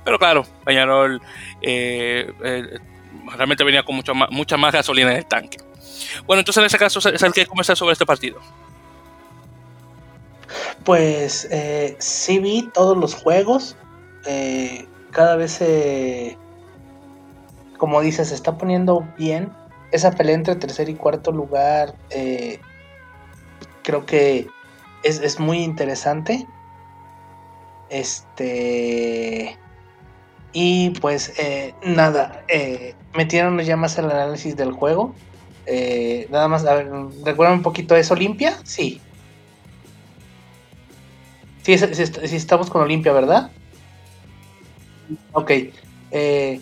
pero claro, Peñarol eh, realmente venía con mucho más, mucha más gasolina en el tanque. Bueno, entonces en ese caso es el que comenzar sobre este partido. Pues sí vi todos los juegos. Cada vez se, como dices, se está poniendo bien. Esa pelea entre tercer y cuarto lugar eh, creo que es, muy interesante. Este. Y pues eh, nada, eh, metieron ya más el análisis del juego. Eh, nada más, a ver, ¿recuerdan un poquito eso? ¿Olimpia? Sí. Sí, sí, estamos con Olimpia, ¿verdad? Ok. Eh,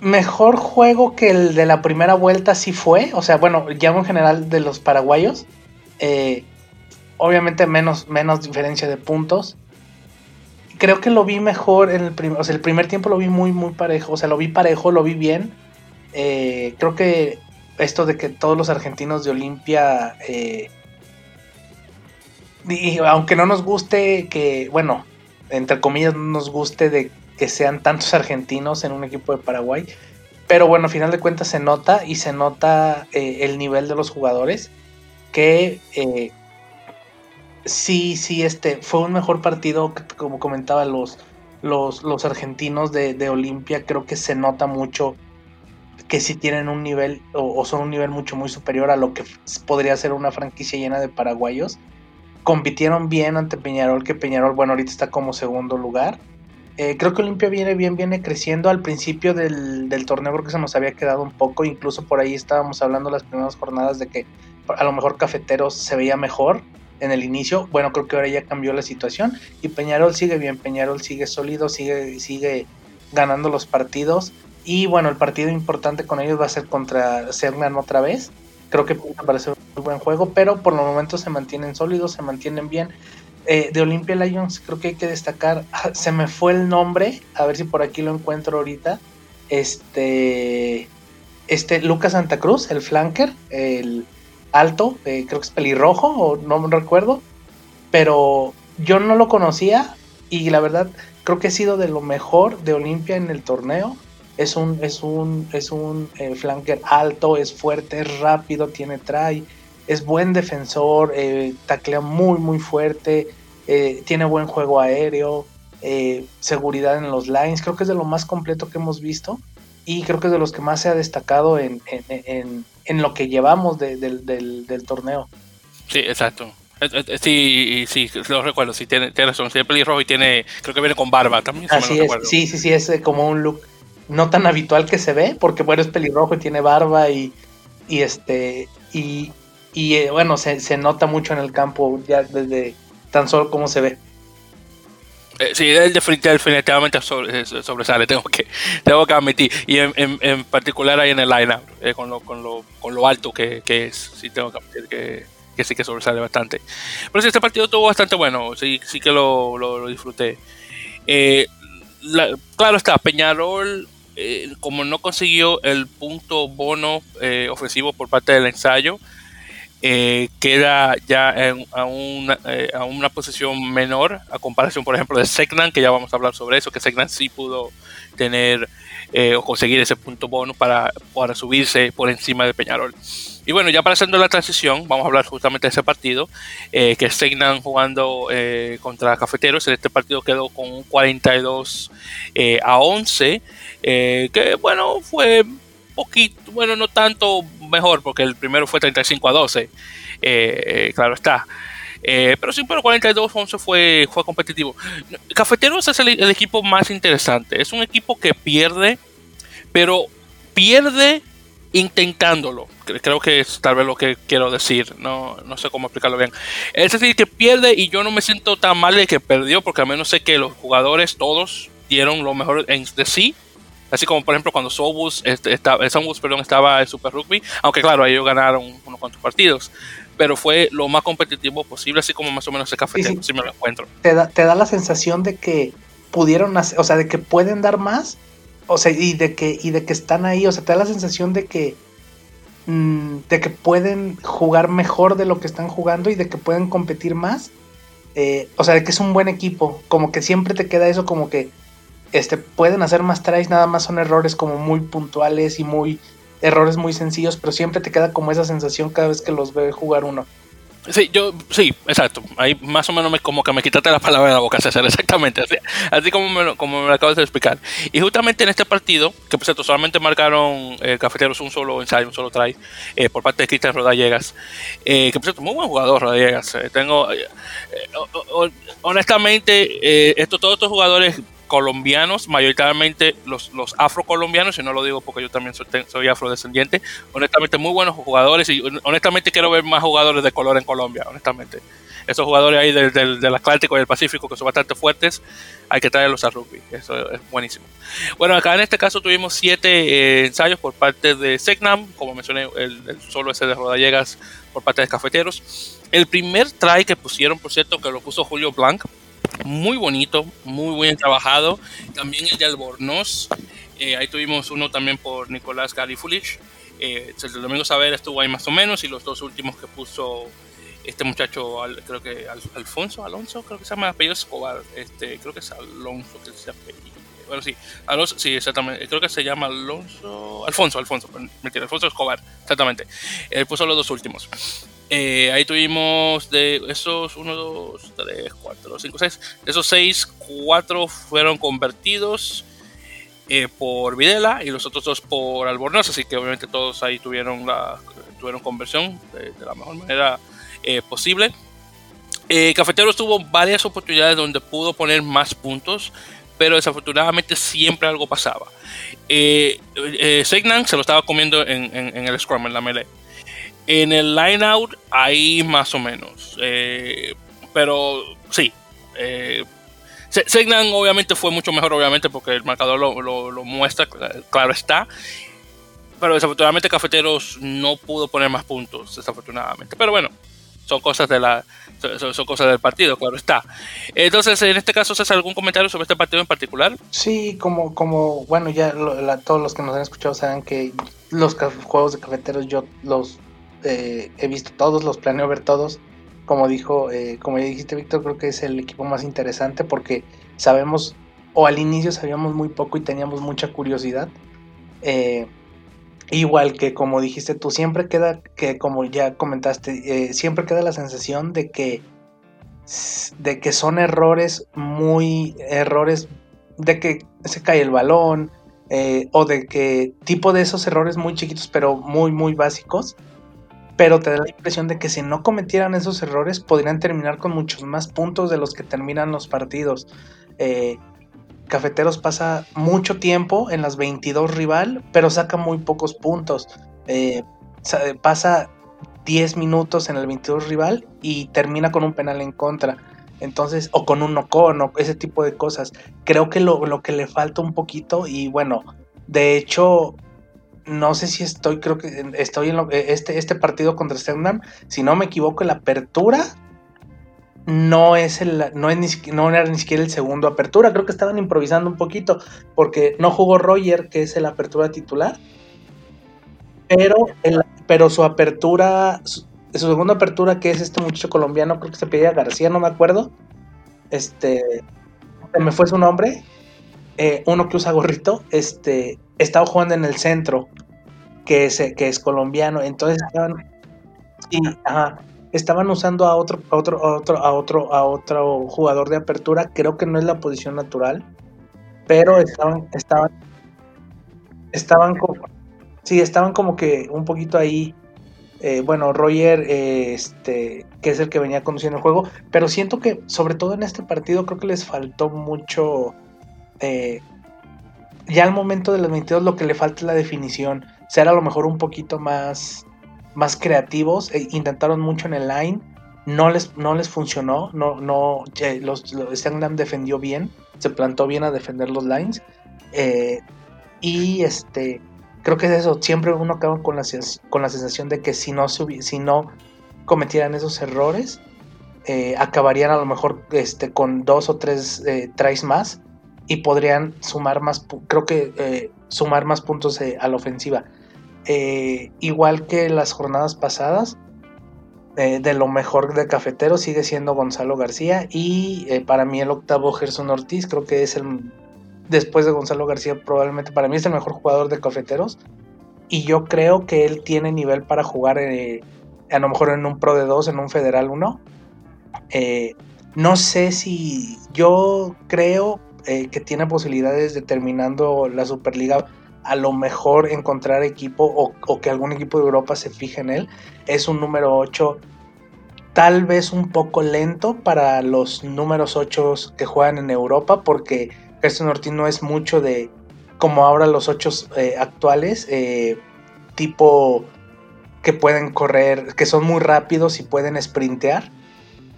mejor juego que el de la primera vuelta sí fue. O sea, bueno, ya en general de los paraguayos. Eh, obviamente menos, menos diferencia de puntos. Creo que lo vi mejor en el primer. O sea, el primer tiempo lo vi muy, muy parejo. O sea, lo vi parejo, lo vi bien. Eh, creo que esto de que todos los argentinos de Olimpia. y aunque no nos guste que. Bueno, entre comillas, nos guste de que sean tantos argentinos en un equipo de Paraguay. Pero bueno, al final de cuentas se nota y se nota eh, el nivel de los jugadores. Que eh, sí, sí, este fue un mejor partido, como comentaba los, los, los argentinos de, Olimpia. Creo que se nota mucho que sí tienen un nivel o, o, son un nivel mucho muy superior a lo que podría ser una franquicia llena de paraguayos compitieron bien ante Peñarol, que Peñarol, bueno, ahorita está como segundo lugar. Eh, creo que Olimpia viene bien, viene creciendo. Al principio del, torneo creo que se nos había quedado un poco, incluso por ahí estábamos hablando las primeras jornadas de que a lo mejor Cafeteros se veía mejor en el inicio. Bueno, creo que ahora ya cambió la situación y Peñarol sigue bien, Peñarol sigue sólido, sigue, sigue ganando los partidos. Y bueno, el partido importante con ellos va a ser contra Cernan otra vez. Creo que puede parecer un muy buen juego, pero por los momentos se mantienen sólidos, se mantienen bien. Eh, de Olympia Lions creo que hay que destacar, ah, se me fue el nombre, a ver si por aquí lo encuentro ahorita. Este, este Lucas Santa Cruz, el flanker, el alto, eh, creo que es pelirrojo, o no recuerdo, pero yo no lo conocía y la verdad creo que ha sido de lo mejor de Olimpia en el torneo es un, es un, es un eh, flanker alto, es fuerte, es rápido, tiene try, es buen defensor, eh, taclea muy, muy fuerte, eh, tiene buen juego aéreo, eh, seguridad en los lines. Creo que es de lo más completo que hemos visto y creo que es de los que más se ha destacado en, lo que llevamos del, torneo. Sí, exacto. Sí, sí, lo recuerdo, sí, tiene, tiene razón, tiene pelirrojo y tiene, creo que viene con barba también. Así es, sí, sí, sí, es como un look no tan habitual que se ve, porque bueno, es pelirrojo y tiene barba y, y este, y, y eh, bueno, se, se, nota mucho en el campo ya desde tan solo como se ve. Eh, sí, él definitivamente sobre, sobresale, tengo que, tengo que admitir. Y en, en, particular ahí en el line eh, con, lo, con, lo, con lo alto que, que, es, sí tengo que admitir que, sí que sobresale bastante. Pero sí, este partido estuvo bastante bueno, sí, sí que lo, lo, disfruté. claro está, Peñarol eh, como no consiguió el punto bono eh, ofensivo por parte del ensayo, eh, queda ya a, una, eh, a, una, posición menor a comparación, por ejemplo, de Segnan, que ya vamos a hablar sobre eso, que Segnan sí pudo tener eh, o conseguir ese punto bonus para, para subirse por encima de Peñarol. Y bueno, ya para haciendo la transición, vamos a hablar justamente de ese partido, eh, que Segnan jugando eh, contra Cafeteros. En este partido quedó con un 42 a 11, que bueno, fue poquito, bueno, no tanto mejor, porque el primero fue 35 a 12, claro está. Pero sí, pero 42-11 fue, fue competitivo. Cafeteros es el, equipo más interesante. Es un equipo que pierde, pero pierde intentándolo. Creo que es tal vez lo que quiero decir. No, no sé cómo explicarlo bien. Es decir, que pierde y yo no me siento tan mal de que perdió, porque al menos sé que los jugadores todos dieron lo mejor de sí. Así como por ejemplo cuando Sobus, este, estaba, perdón, estaba en Super Rugby, aunque claro, ellos ganaron unos cuantos partidos pero fue lo más competitivo posible, así como más o menos ese café si me lo encuentro. Te da, te da la sensación de que pudieron hacer, o sea, de que pueden dar más, o sea, y de que, y de que están ahí, o sea, te da la sensación de que mm, de que pueden jugar mejor de lo que están jugando y de que pueden competir más. Eh, o sea, de que es un buen equipo. Como que siempre te queda eso como que este, pueden hacer más tries, nada más son errores como muy puntuales y muy errores muy sencillos, pero siempre te queda como esa sensación cada vez que los ve jugar uno. Sí, yo, sí, exacto. Ahí más o menos me, como que me quitaste la palabra de la boca, César, exactamente. Así, como, me, como me lo acabas de explicar. Y justamente en este partido, que por cierto, solamente marcaron eh, Cafeteros un solo ensayo, un solo try, eh, por parte de Cristian Rodallegas. Eh, que por cierto, muy buen jugador, Rodallegas. Eh, tengo, honestamente, esto, todos estos jugadores colombianos, mayoritariamente los, los afrocolombianos, y no lo digo porque yo también soy, afrodescendiente, honestamente muy buenos jugadores y honestamente quiero ver más jugadores de color en Colombia, honestamente. Esos jugadores ahí del, del, Atlántico y del Pacífico que son bastante fuertes, hay que traerlos a rugby, eso es buenísimo. Bueno, acá en este caso tuvimos siete eh, ensayos por parte de Segnam, como mencioné, el, solo ese de Rodallegas por parte de Cafeteros. El primer try que pusieron, por cierto, que lo puso Julio Blanc, muy bonito, muy bien trabajado. También el de Albornoz, eh, ahí tuvimos uno también por Nicolás Galifulich. Eh, el domingo saber estuvo ahí más o menos y los dos últimos que puso este muchacho, creo que Alfonso, Alonso, creo que se llama apellido Escobar, este, creo que es Alonso que se apellido. Bueno, sí, Alonso, sí, exactamente, creo que se llama Alonso, Alfonso, Alfonso, mentira, Alfonso Escobar, exactamente. Él puso los dos últimos. Eh, ahí tuvimos de esos 1, 2, 3, 4, 5, 6. De esos 6, 4 fueron convertidos eh, por Videla y los otros dos por Albornoz. Así que obviamente todos ahí tuvieron, la, tuvieron conversión de, la mejor manera eh, posible. Cafetero tuvo varias oportunidades donde pudo poner más puntos, pero desafortunadamente siempre algo pasaba. Eh, Segnan se lo estaba comiendo en, en el Scrum, en la melee. En el line out, ahí más o menos. Eh, pero sí. Eh, Segnan obviamente fue mucho mejor, obviamente, porque el marcador lo, muestra, claro está. Pero desafortunadamente Cafeteros no pudo poner más puntos, desafortunadamente. Pero bueno, son cosas de la son, cosas del partido, claro está. Entonces, en este caso, ¿haces algún comentario sobre este partido en particular? Sí, como, como bueno, ya todos los que nos han escuchado saben que los juegos de cafeteros yo los eh, he visto todos, los planeo ver todos. Como dijo, eh, como ya dijiste Víctor, creo que es el equipo más interesante porque sabemos, o al inicio sabíamos muy poco y teníamos mucha curiosidad. Eh, igual que como dijiste tú, siempre queda, que como ya comentaste, siempre queda la sensación de que, de que son errores muy, errores de que se cae el balón, o de que tipo de esos errores muy chiquitos pero muy muy básicos pero te da la impresión de que si no cometieran esos errores podrían terminar con muchos más puntos de los que terminan los partidos. Eh, Cafeteros pasa mucho tiempo en las 22 rival, pero saca muy pocos puntos. Eh, pasa 10 minutos en el 22 rival y termina con un penal en contra. Entonces, o con un no con, o ese tipo de cosas. Creo que lo, lo que le falta un poquito, y bueno, de hecho, no sé si estoy, creo que estoy en eh, este, este partido contra Stendham, si no me equivoco, la apertura no es el, no, es ni, no era ni siquiera el segundo apertura, creo que estaban improvisando un poquito, porque no jugó Roger, que es el apertura titular, pero, pero su apertura, su segunda apertura, que es este muchacho colombiano, creo que se pedía García, no me acuerdo. Este, me fue su nombre. Eh, uno que usa gorrito, este, estaba jugando en el centro, que es, que es colombiano. Entonces estaban, estaban usando a otro, a otro, a otro, a otro, a otro jugador de apertura. Creo que no es la posición natural, pero estaban, estaban, estaban como, sí, estaban como que un poquito ahí eh, bueno, Roger, eh, este, que es el que venía conduciendo el juego, pero siento que sobre todo en este partido creo que les faltó mucho, eh, ya al momento de los 22 lo que le falta es la definición, ser a lo mejor un poquito más, más creativos, intentaron mucho en el line, no les, no les funcionó, no, no, los, los defendió bien, se plantó bien a defender los lines, y este creo que es eso, siempre uno acaba con la, con la sensación de que si no, si no cometieran esos errores, eh, acabarían a lo mejor este, con dos o tres eh, tries más y podrían sumar más, creo que eh, sumar más puntos a la ofensiva. igual que las jornadas pasadas, de lo mejor de cafetero sigue siendo Gonzalo García y para mí el octavo Gerson Ortiz creo que es el después de Gonzalo García, probablemente para mí es el mejor jugador de cafeteros. Y yo creo que él tiene nivel para jugar eh, a lo mejor en un Pro de 2, en un Federal 1. Eh, no sé si yo creo eh, que tiene posibilidades de terminando la Superliga a lo mejor encontrar equipo o, que algún equipo de Europa se fije en él. Es un número 8 tal vez un poco lento para los números 8 que juegan en Europa porque Gerson Ortiz no es mucho de como ahora los ocho eh, actuales, eh, tipo que pueden correr, que son muy rápidos y pueden sprintear.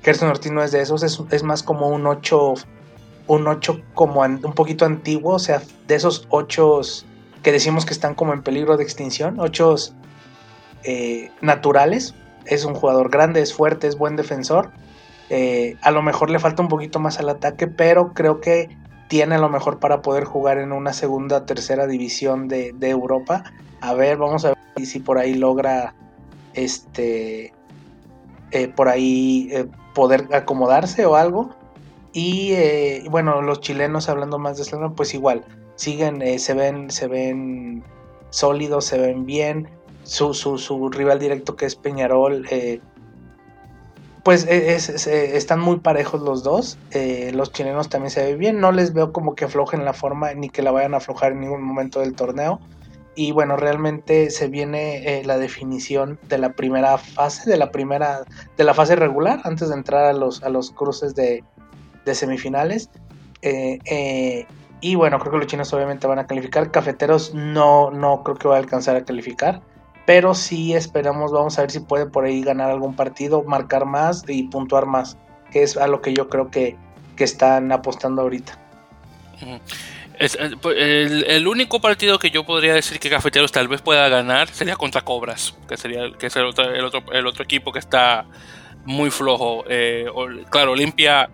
Gerson Ortiz no es de esos, es, más como un 8, un 8 como un poquito antiguo, o sea, de esos 8 que decimos que están como en peligro de extinción, 8 eh, naturales. Es un jugador grande, es fuerte, es buen defensor. a lo mejor le falta un poquito más al ataque, pero creo que tiene lo mejor para poder jugar en una segunda o tercera división de, Europa. A ver, vamos a ver si por ahí logra este eh, por ahí eh, poder acomodarse o algo. Y eh, bueno, los chilenos hablando más de Slam, pues igual, siguen, se ven, se ven sólidos, se ven bien. Su, su, su rival directo que es Peñarol pues e, están muy parejos los dos. Eh, los chilenos también se ven bien. No les veo como que aflojen la forma ni que la vayan a aflojar en ningún momento del torneo. Y bueno, realmente se viene eh, la definición de la primera fase, de la primera, de la fase regular, antes de entrar a los, a los cruces de, semifinales. Eh, y bueno, creo que los chinos obviamente van a calificar. Cafeteros no, no creo que va a alcanzar a calificar pero sí esperamos, vamos a ver si puede por ahí ganar algún partido, marcar más y puntuar más, que es a lo que yo creo que, están apostando ahorita. Eh, pues, el, único partido que yo podría decir que Cafeteros tal vez pueda ganar sería contra Cobras, que sería que es el otro, el otro, equipo que está muy flojo. Eh, claro, Olimpia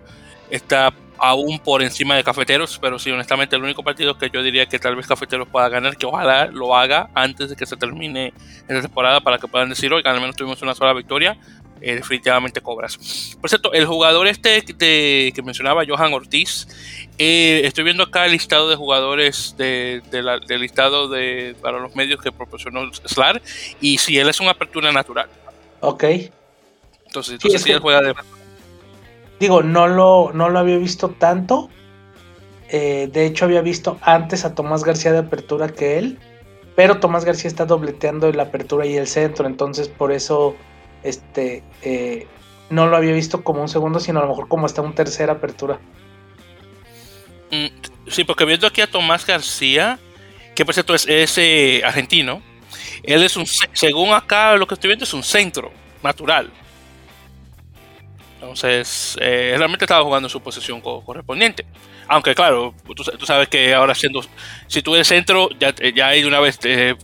está aún por encima de Cafeteros, pero sí, honestamente, el único partido que yo diría que tal vez Cafeteros pueda ganar, que ojalá lo haga antes de que se termine esta temporada para que puedan decir, oigan, al menos tuvimos una sola victoria, eh, definitivamente cobras. Por cierto, el jugador este que mencionaba, Johan Ortiz, eh, estoy viendo acá el listado de jugadores de, del listado de, para los medios que proporcionó SLAR, y si él es una apertura natural. Ok. Entonces, entonces sí, él juega de Digo, no lo, no lo había visto tanto. Eh, de hecho, había visto antes a Tomás García de apertura que él. Pero Tomás García está dobleteando la apertura y el centro. Entonces, por eso este, eh, no lo había visto como un segundo, sino a lo mejor como hasta un tercera apertura. Mm, sí, porque viendo aquí a Tomás García, que por cierto es, ese argentino, él es un, según acá lo que estoy viendo, es un centro natural. Entonces, eh, realmente estaba jugando en su posición correspondiente. Aunque, claro, tú, sabes que ahora siendo. Si tú eres centro, ya, ya hay una vez. Eh,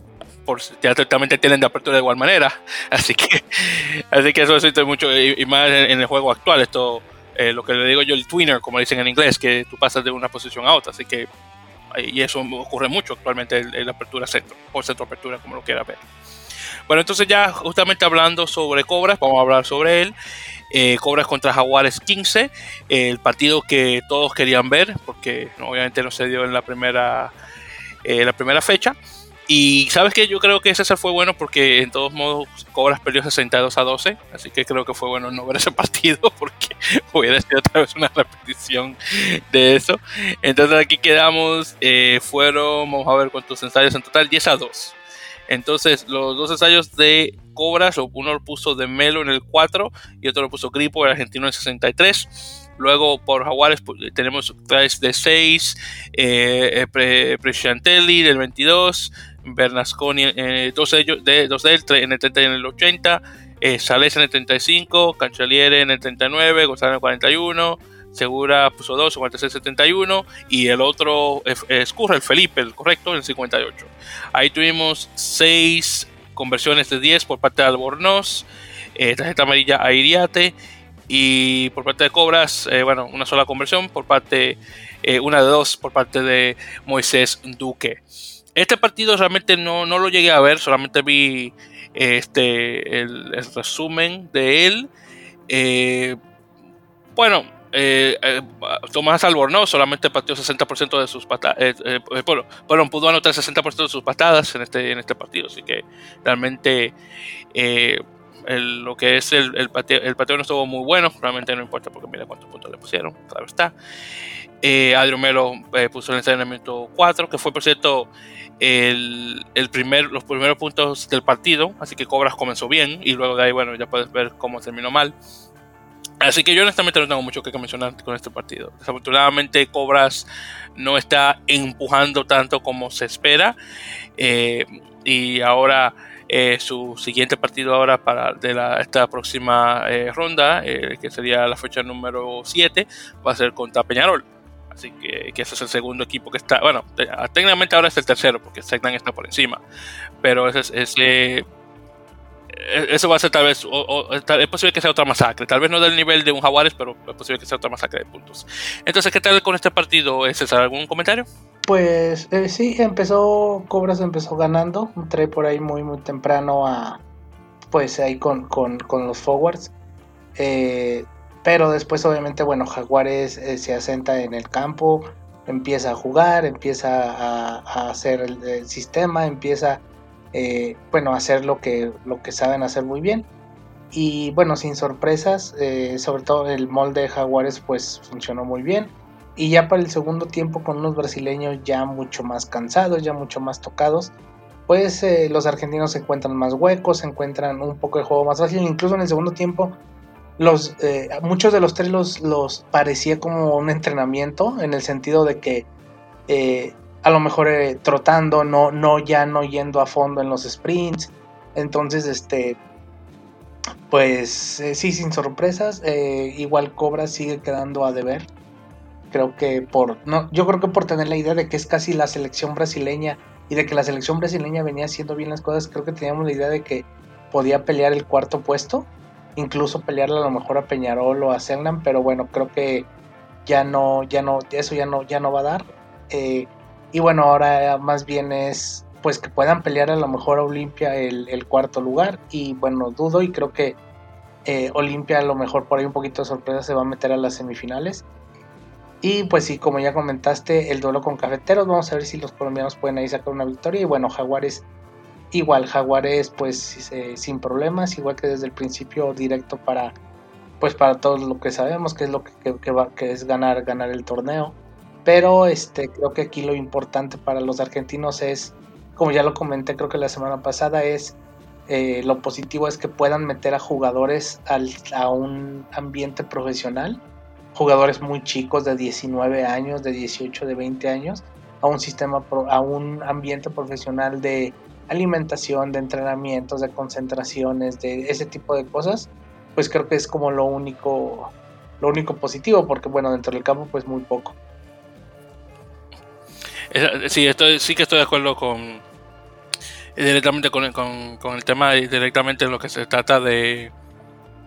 ya también tienen de apertura de igual manera. Así que, así que eso existe mucho. Y, más en, el juego actual. Esto, eh, lo que le digo yo, el twinner, como dicen en inglés, que tú pasas de una posición a otra. Así que. Y eso ocurre mucho actualmente en, la apertura centro. O centro apertura, como lo quiera ver. Bueno, entonces ya justamente hablando sobre Cobras, vamos a hablar sobre él. Eh, Cobras contra Jaguares 15, el partido que todos querían ver, porque obviamente no se dio en la primera, eh, la primera fecha. Y sabes que yo creo que ese fue bueno porque en todos modos Cobras perdió 62 a 12, así que creo que fue bueno no ver ese partido porque hubiera sido otra vez una repetición de eso. Entonces aquí quedamos, eh, fueron, vamos a ver cuántos ensayos en total, 10 a 2. Entonces, los dos ensayos de Cobras, uno lo puso de Melo en el 4 y otro lo puso Gripo, el argentino en el 63. Luego por Jaguares pues, tenemos tres de 6, eh, eh Presciantelli del 22, Bernasconi, eh, dos, ellos, de, dos de él, en el 30 y en el 80, eh, Sales en el 35, Canchaliere en el 39, Gonzalo en el 41, Segura puso 2, 46-71 y el otro escurre, el Felipe, el correcto, el 58. Ahí tuvimos 6 conversiones de 10 por parte de Albornoz, eh, tarjeta amarilla a Iriate y por parte de Cobras, eh, bueno, una sola conversión por parte, eh, una de dos por parte de Moisés Duque. Este partido realmente no, no lo llegué a ver, solamente vi este, el, resumen de él. Bueno, eh, eh, Tomás Albornoz solamente pateó 60% de sus patadas. Eh, eh, pudo anotar 60% de sus patadas en este, este partido. Así que realmente lo que es el, pateo, el pateo no estuvo muy bueno. Realmente no importa porque mira cuántos puntos le pusieron. Claro está. Eh, Adrián Melo puso el entrenamiento 4, que fue por cierto el, primer, los primeros puntos del partido. Así que Cobras comenzó bien y luego de ahí, bueno, ya puedes ver cómo terminó mal. Así que yo honestamente no tengo mucho que mencionar con este partido. Desafortunadamente Cobras no está empujando tanto como se espera. Eh, y ahora eh, su siguiente partido ahora para de la, esta próxima eh, ronda, eh, que sería la fecha número 7, va a ser contra Peñarol. Así que, que, ese es el segundo equipo que está. Bueno, técnicamente ahora es el tercero, porque Segnan está por encima. Pero ese, ese eso va a ser tal vez, o, es posible que sea otra masacre, tal vez no del nivel de un Jaguares, pero es posible que sea otra masacre de puntos. Entonces, ¿qué tal con este partido, César? ¿Algún comentario? Pues eh, sí, empezó, Cobras empezó ganando, entré por ahí muy muy temprano a, pues ahí con, con, con los forwards, eh, pero después obviamente, bueno, Jaguares eh, se asenta en el campo, empieza a jugar, empieza a, a hacer el, el sistema, empieza eh, bueno, hacer lo que, lo que saben hacer muy bien. Y bueno, sin sorpresas, eh, sobre todo el molde de Jaguares pues funcionó muy bien. Y ya para el segundo tiempo con unos brasileños ya mucho más cansados, ya mucho más tocados, pues eh, los argentinos se encuentran más huecos, se encuentran un poco de juego más fácil. Incluso en el segundo tiempo, los, muchos de los tres los, los, parecía como un entrenamiento, en el sentido de que a lo mejor eh, trotando, no, no ya no yendo a fondo en los sprints. Entonces, este, pues eh, sí, sin sorpresas, eh, igual Cobra sigue quedando a deber. Creo que por, no, yo creo que por tener la idea de que es casi la selección brasileña y de que la selección brasileña venía haciendo bien las cosas, creo que teníamos la idea de que podía pelear el cuarto puesto, incluso pelearle a lo mejor a Peñarol o a Cernan, pero bueno, creo que ya no, ya no, eso ya no, ya no va a dar. Eh, y bueno, ahora más bien es pues que puedan pelear a lo mejor a Olimpia el, cuarto lugar. Y bueno, dudo y creo que eh, Olimpia a lo mejor por ahí un poquito de sorpresa se va a meter a las semifinales. Y pues sí, como ya comentaste, el duelo con Cafeteros, vamos a ver si los colombianos pueden ahí sacar una victoria. Y bueno, Jaguares, igual, Jaguares pues eh, sin problemas, igual que desde el principio directo para pues para todos lo que sabemos, que es lo que, que, va, que es ganar, ganar el torneo. Pero este, creo que aquí lo importante para los argentinos es, como ya lo comenté creo que la semana pasada, es eh, lo positivo es que puedan meter a jugadores al, a un ambiente profesional, jugadores muy chicos de 19 años, de 18, de 20 años, a un sistema, a un ambiente profesional de alimentación, de entrenamientos, de concentraciones, de ese tipo de cosas, pues creo que es como lo único, lo único positivo, porque bueno, dentro del campo pues muy poco. Sí, estoy, sí que estoy de acuerdo con directamente con, con, el tema directamente en lo que se trata de,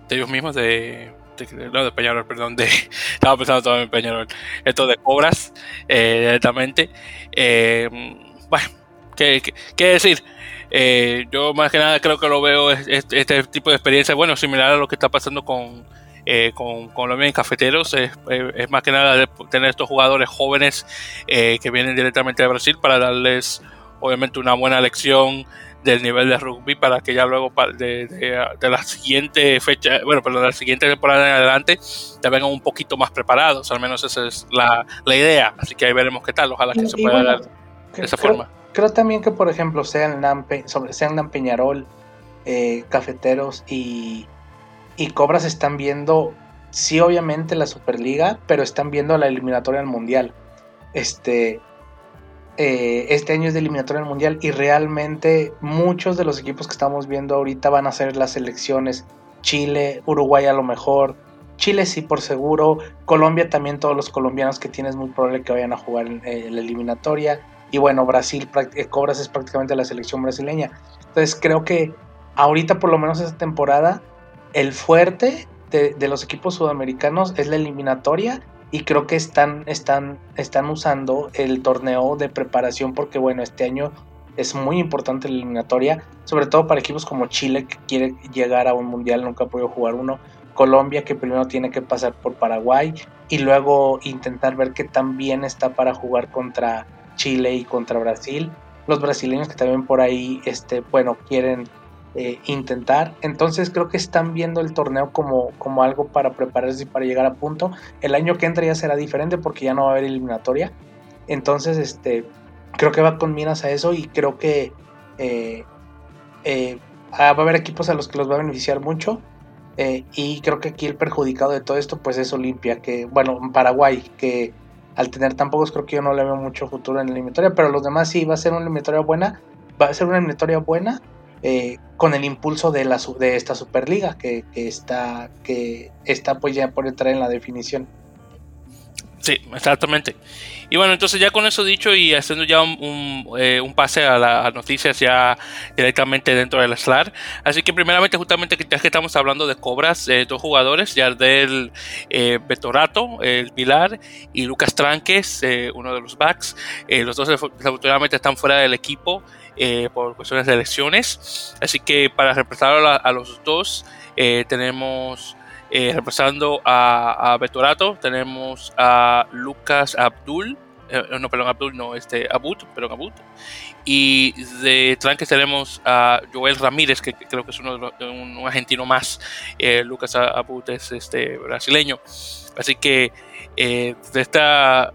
de ellos mismos, de, no, de Peñarol, perdón, de, estaba pensando todo en Peñarol, esto de cobras eh, directamente. Eh, bueno, ¿qué, qué, decir? Eh, yo más que nada creo que lo veo este tipo de experiencia, bueno, similar a lo que está pasando con, eh, con, con los cafeteros. Es, es, más que nada tener estos jugadores jóvenes eh, que vienen directamente de Brasil para darles, obviamente, una buena lección del nivel de rugby para que ya luego de, de, la siguiente fecha, bueno, pero de la siguiente temporada en adelante, ya vengan un poquito más preparados. Al menos esa es la, la idea. Así que ahí veremos qué tal. Ojalá que se pueda dar de esa forma. Creo también que, por ejemplo, sean sobre, sean Peñarol, eh, Cafeteros y, y Cobras están viendo, sí, obviamente la Superliga, pero están viendo la eliminatoria al Mundial. Este, eh, este año es de eliminatoria al Mundial y realmente muchos de los equipos que estamos viendo ahorita van a ser las selecciones. Chile, Uruguay a lo mejor, Chile sí por seguro, Colombia también todos los colombianos que tienes muy probable que vayan a jugar en eh, la eliminatoria. Y bueno, Brasil, eh, Cobras es prácticamente la selección brasileña. Entonces creo que ahorita, por lo menos esta temporada, el fuerte de, los equipos sudamericanos es la eliminatoria y creo que están, están, están usando el torneo de preparación porque bueno, este año es muy importante la eliminatoria, sobre todo para equipos como Chile que quiere llegar a un mundial, nunca ha podido jugar uno, Colombia que primero tiene que pasar por Paraguay y luego intentar ver qué tan bien está para jugar contra Chile y contra Brasil. Los brasileños que también por ahí, este, bueno, quieren eh, intentar. Entonces creo que están viendo el torneo como, como algo para prepararse y para llegar a punto. El año que entra ya será diferente porque ya no va a haber eliminatoria. Entonces, este, creo que va con miras a eso y creo que eh, eh, va a haber equipos a los que los va a beneficiar mucho. y creo que aquí el perjudicado de todo esto pues es Olimpia, que bueno, Paraguay, que al tener tan pocos creo que yo no le veo mucho futuro en la eliminatoria, pero los demás sí va a ser una eliminatoria buena, va a ser una eliminatoria buena eh, con el impulso de, la, de esta Superliga que, que, está, que está pues ya por entrar en la definición. Sí, exactamente. Y bueno, entonces ya con eso dicho y haciendo ya un, eh, pase a las noticias ya directamente dentro del SLAR. Así que primeramente justamente ya que estamos hablando de cobras, eh, dos jugadores, Yardel eh, Betorato, el Pilar, y Lucas Tranques, eh, uno de los backs. los dos desafortunadamente están fuera del equipo por cuestiones de elecciones. Así que para representar a los dos tenemos... Eh, representando a, a, Betorato tenemos a Lucas Abdul, eh, no, perdón, Abdul no, este, Abut, perdón, Abut. Y de Tranques tenemos a Joel Ramírez, que, creo que es uno de un, argentino más. Eh, Lucas Abut es este, brasileño. Así que de esta,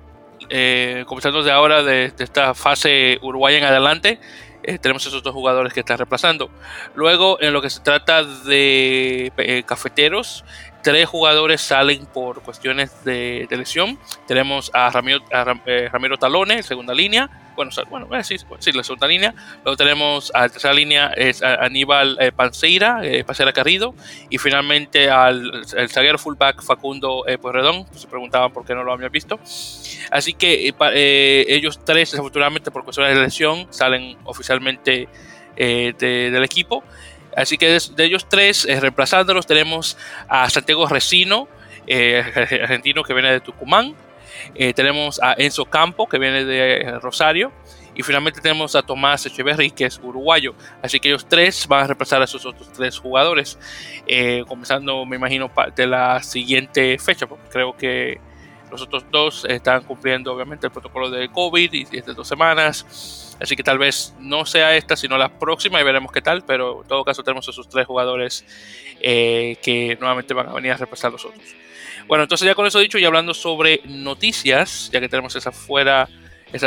comenzando de ahora, de, de esta fase uruguaya en adelante, eh, tenemos esos dos jugadores que están reemplazando. Luego, en lo que se trata de eh, cafeteros, tres jugadores salen por cuestiones de, lesión. Tenemos a Ramiro, eh, Ramiro segunda línea, bueno, bueno eh, sí, sí, la segunda línea. Luego tenemos a la tercera línea es Aníbal eh, Panceira, eh, Carrido. Y finalmente al el zaguero fullback Facundo eh, Pueyrredón. Se preguntaban por qué no lo habían visto. Así que eh, ellos tres, desafortunadamente por cuestiones de lesión, salen oficialmente del equipo. Así que de, ellos tres, reemplazándolos, tenemos a Santiago Resino, argentino que viene de Tucumán. Eh, tenemos a Enzo Campo, que viene de eh, Rosario. Y finalmente tenemos a Tomás Echeverry, que es uruguayo. Así que ellos tres van a reemplazar a esos otros tres jugadores. Eh, comenzando, me imagino, de la siguiente fecha, porque creo que los otros dos están cumpliendo, obviamente, el protocolo de COVID y de dos semanas. Así que tal vez no sea esta, sino la próxima y veremos qué tal. Pero en todo caso, tenemos esos tres jugadores que nuevamente van a venir a reemplazar a los otros. Bueno, entonces ya con eso dicho y hablando sobre noticias, ya que tenemos esa fuera,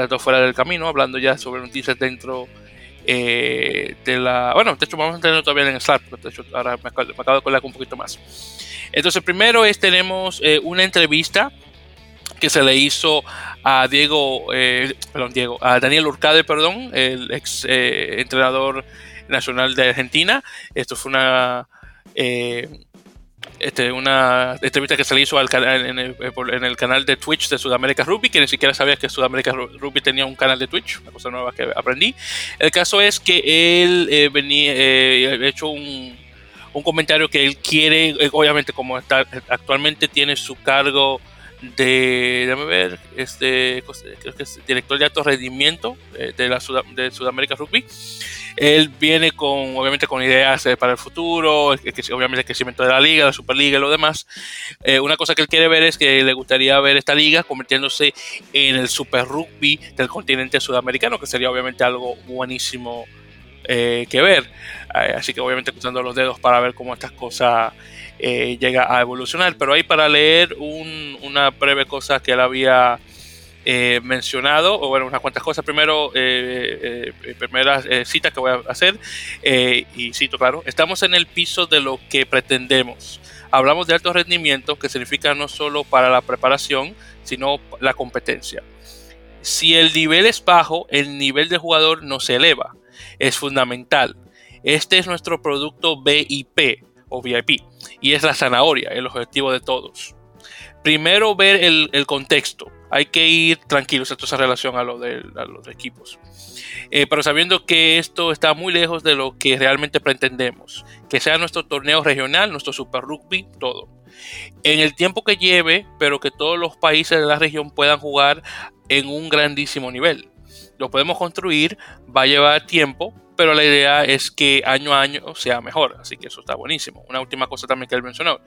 dos fuera del camino, hablando ya sobre noticias dentro eh, de la... Bueno, de hecho vamos a tener todavía en Slack, de hecho ahora me acabo, de colar un poquito más. Entonces primero es tenemos eh, una entrevista que se le hizo a Diego, eh, perdón, Diego, a Daniel Urcade, perdón, el ex entrenador nacional de Argentina. Esto fue una este, una entrevista que se le hizo al en, el, eh, en, el, canal de Twitch de Sudamérica Rugby, que ni siquiera sabía que Sudamérica Rugby tenía un canal de Twitch, una cosa nueva que aprendí. El caso es que él eh, venía, eh, hecho un, un, comentario que él quiere, eh, obviamente como está, actualmente tiene su cargo de, déjame ver, este, creo que es director de alto rendimiento de, la de Sudamérica Rugby él viene con, obviamente, con ideas para el futuro, obviamente el crecimiento de la liga, la Superliga y lo demás. una cosa que él quiere ver es que le gustaría ver esta liga convirtiéndose en el Super Rugby del continente sudamericano, que sería obviamente algo buenísimo que ver. así que obviamente cruzando los dedos para ver cómo estas cosas eh, llega a evolucionar. Pero ahí para leer una breve cosa que él había eh, mencionado, o bueno, unas cuantas cosas. Primero, eh, primera cita que voy a hacer, y cito claro, estamos en el piso de lo que pretendemos. Hablamos de alto rendimiento, que significa no solo para la preparación, sino la competencia. Si el nivel es bajo, el nivel de jugador no se eleva. Es fundamental. Este es nuestro producto BIP o VIP y es la zanahoria, el objetivo de todos. Primero ver el, contexto. Hay que ir tranquilos, esto en relación a lo de, los equipos. Eh, pero sabiendo que esto está muy lejos de lo que realmente pretendemos. Que sea nuestro torneo regional, nuestro Super Rugby, todo. En el tiempo que lleve, pero que todos los países de la región puedan jugar en un grandísimo nivel. Lo podemos construir, va a llevar tiempo, pero la idea es que año a año sea mejor, así que eso está buenísimo. Una última cosa también que él mencionó,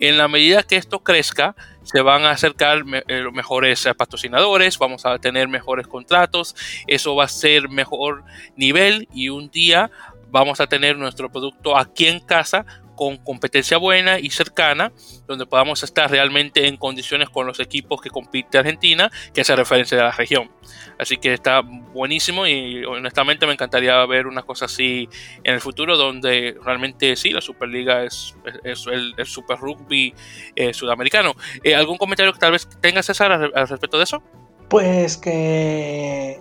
en la medida que esto crezca, se van a acercar eh, los mejores patrocinadores, vamos a tener mejores contratos, eso va a ser mejor nivel y un día vamos a tener nuestro producto aquí en casa con competencia buena y cercana, donde podamos estar realmente en condiciones con los equipos que compite Argentina, que es referencia de la región. Así que está buenísimo y honestamente me encantaría ver una cosa así en el futuro, donde realmente sí, la Superliga es, el, Super Rugby eh, sudamericano. Eh, ¿Algún comentario que tal vez tengas, César, al, respecto de eso? Pues que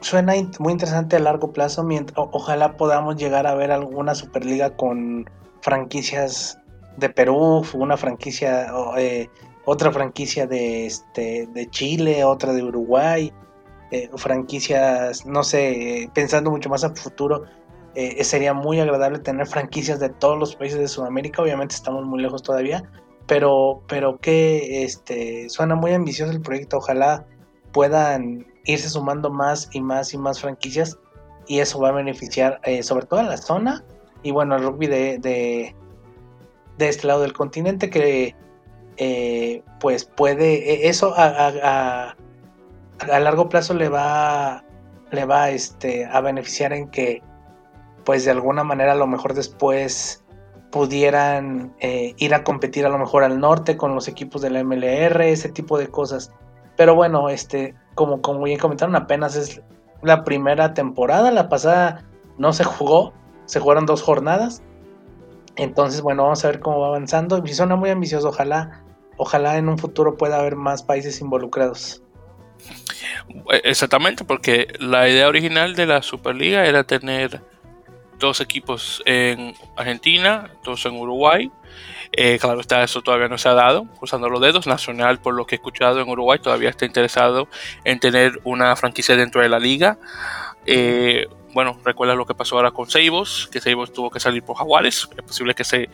suena muy interesante a largo plazo. ojalá podamos llegar a ver alguna Superliga con franquicias de Perú, una franquicia, eh, otra franquicia de, este, de Chile, otra de Uruguay, eh, franquicias, no sé, pensando mucho más a futuro, eh, sería muy agradable tener franquicias de todos los países de Sudamérica, obviamente estamos muy lejos todavía, pero, pero que este, suena muy ambicioso el proyecto, ojalá puedan irse sumando más y más y más franquicias y eso va a beneficiar sobre todo a la zona y bueno, el rugby de, de, este lado del continente que eh, pues puede, e, eso a, a, largo plazo le va, le va este, a beneficiar en que pues de alguna manera a lo mejor después pudieran eh, ir a competir a lo mejor al norte con los equipos de la MLR, ese tipo de cosas. Pero bueno, este, como, como bien comentaron, apenas es la primera temporada, la pasada no se jugó, se jugaron dos jornadas. Entonces, bueno, vamos a ver cómo va avanzando. Y suena muy ambicioso, ojalá, ojalá en un futuro pueda haber más países involucrados. Exactamente, porque la idea original de la Superliga era tener dos equipos en Argentina, dos en Uruguay. Eh, claro está, eso todavía no se ha dado, usando los dedos. Nacional, por lo que he escuchado en Uruguay, todavía está interesado en tener una franquicia dentro de la liga. Eh, bueno, recuerda lo que pasó ahora con Seibos, que Seibos tuvo que salir por Jaguares. Es posible que ese,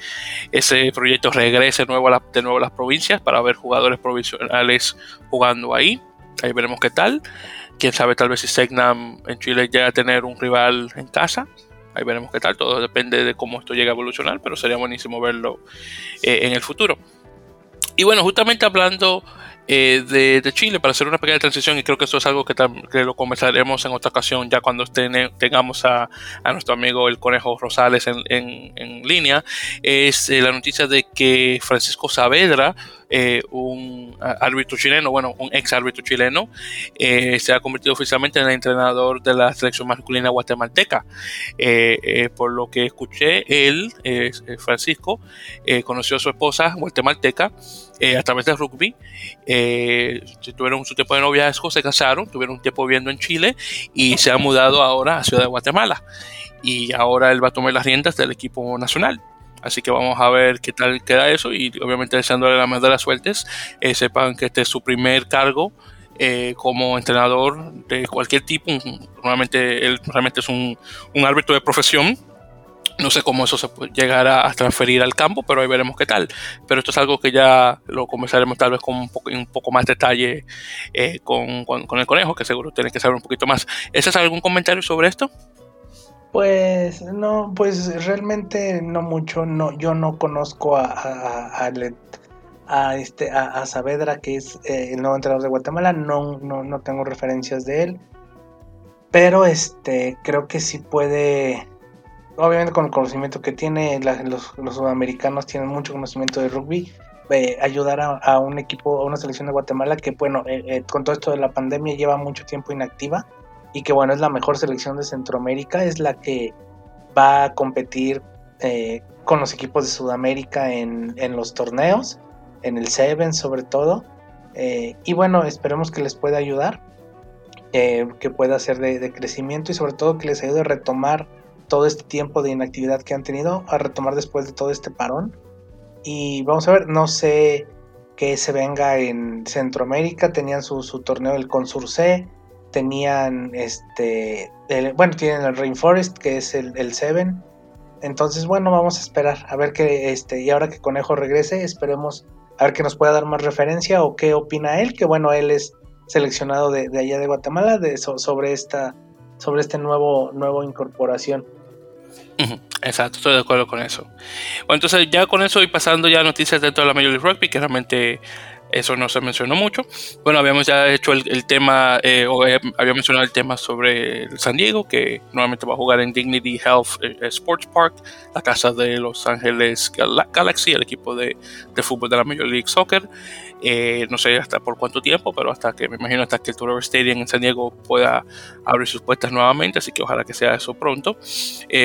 ese proyecto regrese a de nuevo a las provincias para ver jugadores provisionales jugando ahí. Ahí veremos qué tal. Quién sabe, tal vez si Segnam en Chile llega a tener un rival en casa. Ahí veremos qué tal. Todo depende de cómo esto llegue a evolucionar, pero sería buenísimo verlo eh, en el futuro. Y bueno, justamente hablando eh, de, Chile para hacer una pequeña transición y creo que eso es algo que, lo conversaremos en otra ocasión ya cuando tengamos a, nuestro amigo el Conejo Rosales en, línea, es eh, la noticia de que Francisco Saavedra eh, un árbitro chileno, bueno, un ex árbitro chileno, eh, se ha convertido oficialmente en el entrenador de la selección masculina guatemalteca. Eh, por lo que escuché, él, Francisco, conoció a su esposa guatemalteca a través del rugby. tuvieron su tiempo de noviazgo, se casaron, tuvieron un tiempo viviendo en Chile y se han mudado ahora a Ciudad de Guatemala. Y ahora él va a tomar las riendas del equipo nacional. Así que vamos a ver qué tal queda eso y obviamente deseándole la mejor de las suertes. Eh, sepan que este es su primer cargo eh, como entrenador de cualquier tipo. Normalmente él realmente es un, árbitro de profesión. No sé cómo eso se puede llegar a, transferir al campo, pero ahí veremos qué tal. Pero esto es algo que ya lo conversaremos tal vez con un poco, un poco más detalle eh, con, con, el conejo, que seguro tiene que saber un poquito más. ¿Ese es algún comentario sobre esto? Pues no, pues realmente no mucho, no, yo no conozco a, a, a, este, a, Saavedra, que es eh, el nuevo entrenador de Guatemala, no, no, no tengo referencias de él, pero este, creo que sí puede, obviamente con el conocimiento que tiene, los, sudamericanos tienen mucho conocimiento de rugby, eh, ayudar a, un equipo, a una selección de Guatemala que, bueno, eh, con todo esto de la pandemia lleva mucho tiempo inactiva y que bueno, es la mejor selección de Centroamérica, es la que va a competir eh, con los equipos de Sudamérica en, los torneos, en el Seven sobre todo. Eh, y bueno, esperemos que les pueda ayudar, que pueda ser de, crecimiento y sobre todo que les ayude a retomar todo este tiempo de inactividad que han tenido, a retomar después de todo este parón. Y vamos a ver, no sé que se venga en Centroamérica, tenían su, su torneo del Consur C, tenían este, bueno, tienen el Rainforest, que es el, el Seven. Entonces, bueno, vamos a esperar a ver que, este, y ahora que Conejo regrese, esperemos a ver que nos pueda dar más referencia o qué opina él, que bueno, él es seleccionado de, allá de Guatemala de, sobre esta, sobre este nuevo, nuevo incorporación. Exacto, estoy de acuerdo con eso. Bueno, entonces ya con eso y pasando ya noticias dentro de la Major League Rugby, que realmente eso no se mencionó mucho. Bueno, habíamos ya hecho el, tema, eh, o eh, había mencionado el tema sobre San Diego, que nuevamente va a jugar en Dignity Health eh, Sports Park, la casa de Los Ángeles Galaxy, el equipo de, de fútbol de la Major League Soccer. Eh, no sé hasta por cuánto tiempo, pero hasta que me imagino hasta que el Tour Stadium en San Diego pueda abrir sus puertas nuevamente, así que ojalá que sea eso pronto.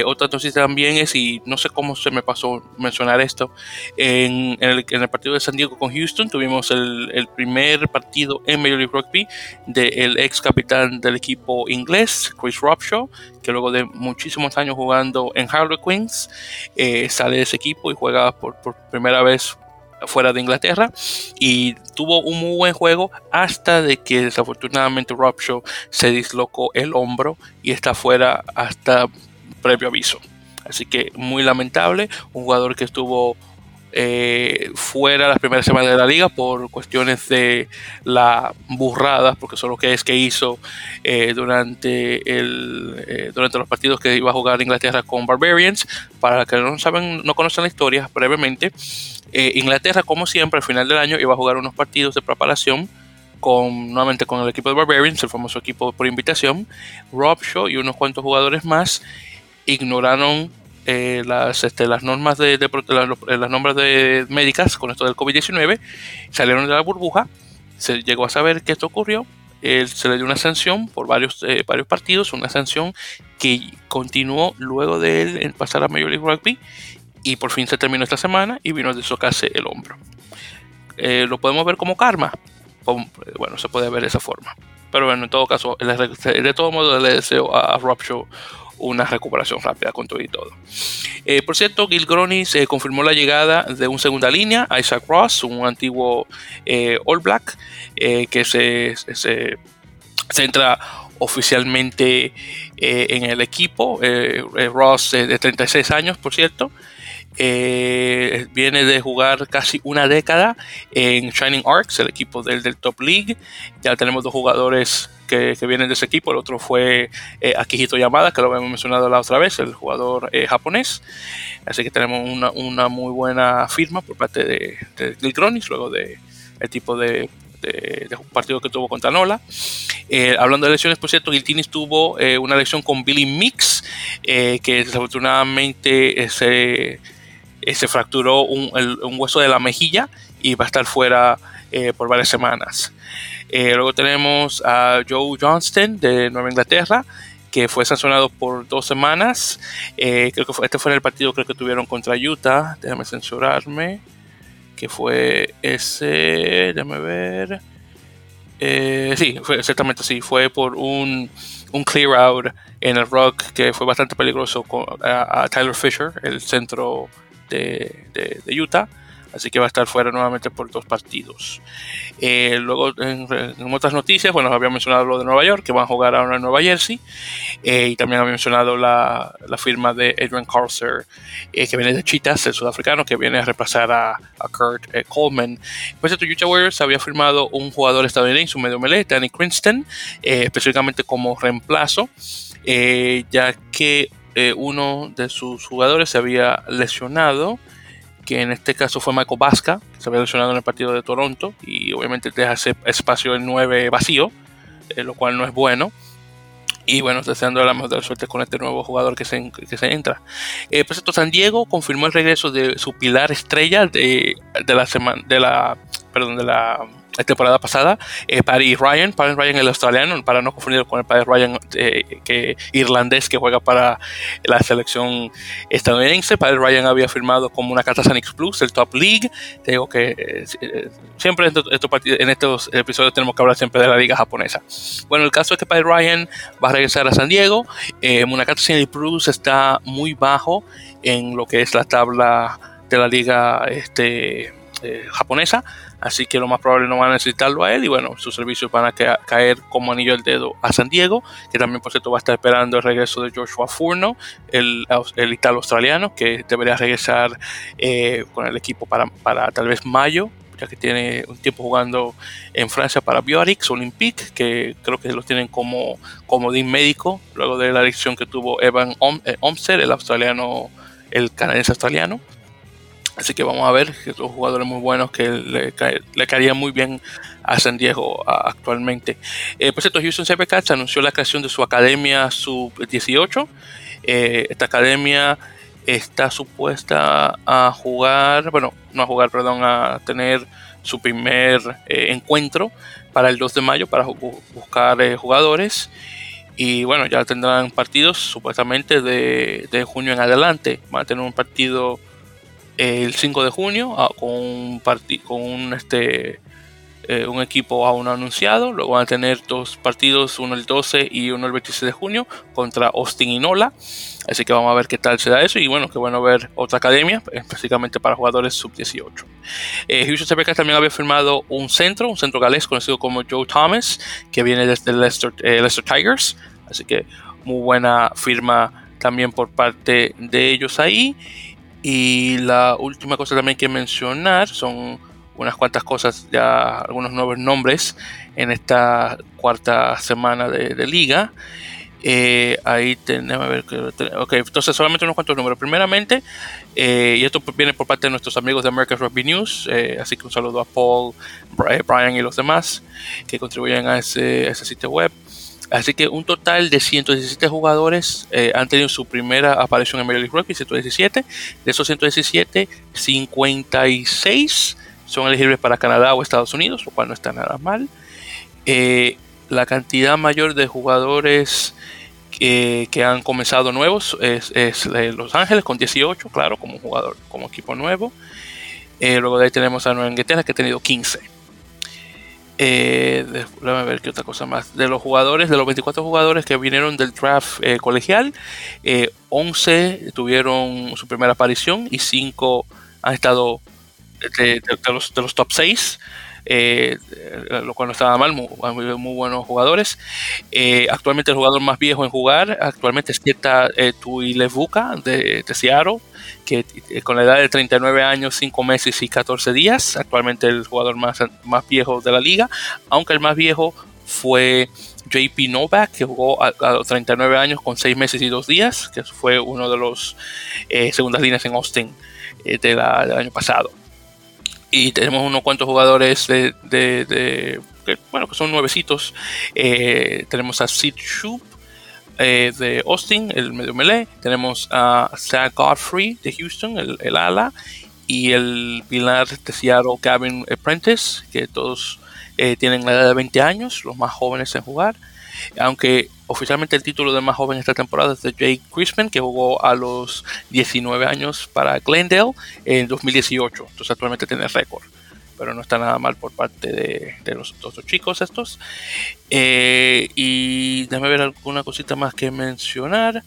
Otra noticia también es, y no sé cómo se me pasó mencionar esto, en, el, partido de San Diego con Houston tuvimos el, primer partido en Major League Rugby del ex capitán del equipo inglés, Chris Robshaw, que luego de muchísimos años jugando en Harlequins, eh, sale de ese equipo y juega por, por primera vez fuera de Inglaterra y tuvo un muy buen juego hasta de que desafortunadamente Rob Shaw se dislocó el hombro y está fuera hasta previo aviso. Así que muy lamentable, un jugador que estuvo eh, fuera las primeras semanas de la liga por cuestiones de la burrada, porque eso es lo que es que hizo eh, durante, el, eh, durante los partidos que iba a jugar Inglaterra con Barbarians. Para que no saben, no conocen la historia, brevemente, Inglaterra, como siempre, al final del año iba a jugar unos partidos de preparación con, nuevamente con el equipo de Barbarians, el famoso equipo por invitación. Rob Shaw y unos cuantos jugadores más ignoraron eh, las, este, las normas de, las, normas de médicas con esto del COVID-19, salieron de la burbuja, se llegó a saber que esto ocurrió, se le dio una sanción por varios, eh, varios partidos, una sanción que continuó luego de él pasar a Major League Rugby y por fin se terminó esta semana y vino a desocarse el hombro. Eh, lo podemos ver como karma, bueno, se puede ver de esa forma. Pero bueno, en todo caso, de todo modo le deseo a Rob Show una recuperación rápida con todo y todo. Eh, por cierto, Gil Gronis eh, confirmó la llegada de un segunda línea, Isaac Ross, un antiguo eh, All Black, que se, se, entra oficialmente en el equipo. Ross de 36 años, por cierto. viene de jugar casi una década en Shining Arcs, el equipo del Top League. Ya tenemos dos jugadores que, vienen de ese equipo. El otro fue eh, Akihito Yamada, que lo habíamos mencionado la otra vez, el jugador eh, japonés. Así que tenemos una, una, muy buena firma por parte de, de luego de el tipo de, de, partido que tuvo contra Nola. Eh, hablando de lesiones, por cierto, Giltinis tuvo eh, una lesión con Billy Mix, que desafortunadamente se, se fracturó un, un, hueso de la mejilla y va a estar fuera por varias semanas. Eh, luego tenemos a Joe Johnston de Nueva Inglaterra, que fue sancionado por dos semanas. Eh, creo que este fue en el partido que tuvieron contra Utah. Déjame censurarme. Que fue ese. Déjame ver. Eh, sí, fue, exactamente sí. Fue por un, clear out en el rock que fue bastante peligroso con, a, Tyler Fisher, el centro de Utah así que va a estar fuera nuevamente por dos partidos. Eh, luego, en, otras noticias, bueno, había mencionado lo de Nueva York, que van a jugar ahora en Nueva Jersey, eh, y también había mencionado la, firma de Adrian Carcer, eh, que viene de Chitas, el sudafricano, que viene a reemplazar a, Kurt Coleman. Pues esto, Utah Warriors había firmado un jugador estadounidense, un medio melee, Danny Cranston, específicamente como reemplazo, ya que uno de sus jugadores se había lesionado, que en este caso fue Michael Vasca, que se había lesionado en el partido de Toronto, y obviamente deja ese espacio en 9 vacío, eh, lo cual no es bueno. Y bueno, deseando la mejor suerte con este nuevo jugador que se, que se entra. Eh, pues San Diego confirmó el regreso de su pilar estrella de, de la semana, de la, perdón, de la temporada pasada, eh, Paddy Ryan, Paddy Ryan el australiano, para no confundir con el Paddy Ryan eh, que, irlandés que juega para la selección estadounidense. Paddy Ryan había firmado como una carta Sanix Plus, el Top League. Te digo que eh, eh, siempre en estos, en estos episodios tenemos que hablar siempre de la liga japonesa. Bueno, el caso es que Paddy Ryan va a regresar a San Diego. Eh, Munakata Sanix Plus está muy bajo en lo que es la tabla de la liga este, japonesa así que lo más probable no van a necesitarlo a él y bueno, sus servicios van a caer como anillo al dedo a San Diego, que también por cierto va a estar esperando el regreso de Joshua Furno, el, el italo australiano, que debería regresar eh, con el equipo para, para tal vez mayo, ya que tiene un tiempo jugando en Francia para Biorix Olympique, que creo que los tienen como comodín médico, luego de la elección que tuvo Evan eh, Omser, el australiano, el canadiense australiano. Así que vamos a ver que son jugadores muy buenos que le, caerían muy bien a San Diego actualmente. Eh, por cierto, Houston Cats anunció la creación de su academia sub-18. Eh, esta academia está supuesta a jugar, bueno, no a jugar, perdón, a tener su primer eh, encuentro para el 2 de mayo para buscar eh, jugadores. Y bueno, ya tendrán partidos supuestamente de, de junio en adelante. Van a tener un partido el 5 de junio ah, con un, con un, este, eh, un equipo aún anunciado. Luego van a tener dos partidos, uno el 12 y uno el 26 de junio contra Austin y Nola. Así que vamos a ver qué tal se da eso. Y bueno, qué bueno ver otra academia, específicamente para jugadores sub-18. Eh, Houston también había firmado un centro, un centro galés conocido como Joe Thomas, que viene desde Leicester, eh, Leicester Tigers. Así que muy buena firma también por parte de ellos ahí. Y la última cosa también que mencionar son unas cuantas cosas, ya algunos nuevos nombres en esta cuarta semana de, liga. Eh, ahí tenemos a ver ok, entonces solamente unos cuantos números. Primeramente, eh, y esto viene por parte de nuestros amigos de American Rugby News, eh, así que un saludo a Paul, Brian y los demás que contribuyen a ese, a ese sitio web. Así que un total de 117 jugadores eh, han tenido su primera aparición en Major League Rugby, 117. De esos 117, 56 son elegibles para Canadá o Estados Unidos, lo cual no está nada mal. Eh, la cantidad mayor de jugadores que, han comenzado nuevos es, Los Ángeles con 18, claro, como jugador, como equipo nuevo. Eh, luego de ahí tenemos a Nueva Inglaterra que ha tenido 15. Eh, déjame ver qué otra cosa más. De los jugadores, de los 24 jugadores que vinieron del draft eh, colegial, 11 eh, tuvieron su primera aparición y 5 han estado de, los, de los, top 6. Eh, lo cual no estaba mal, muy, buenos jugadores. actualmente el jugador más viejo en jugar, actualmente es Kieta Tuilevuka de, de Seattle que eh, con la edad de 39 años, 5 meses y 14 días, actualmente el jugador más, más viejo de la liga, aunque el más viejo fue JP Novak, que jugó a, los 39 años con 6 meses y 2 días, que fue uno de los eh, segundas líneas en Austin eh, del año pasado. Y tenemos unos cuantos jugadores de, de, que, bueno, que son nuevecitos. tenemos a Sid Shoup, eh, de Austin, el medio melee. Tenemos a Zach Godfrey de Houston, el, ala. Y el pilar de Seattle, Gavin Apprentice, que todos eh, tienen la edad de 20 años, los más jóvenes en jugar. Aunque oficialmente el título de más joven esta temporada es de Jake Crispin, que jugó a los 19 años para Glendale en 2018. Entonces actualmente tiene récord pero no está nada mal por parte de, los dos chicos estos. Eh, y déjame ver alguna cosita más que mencionar.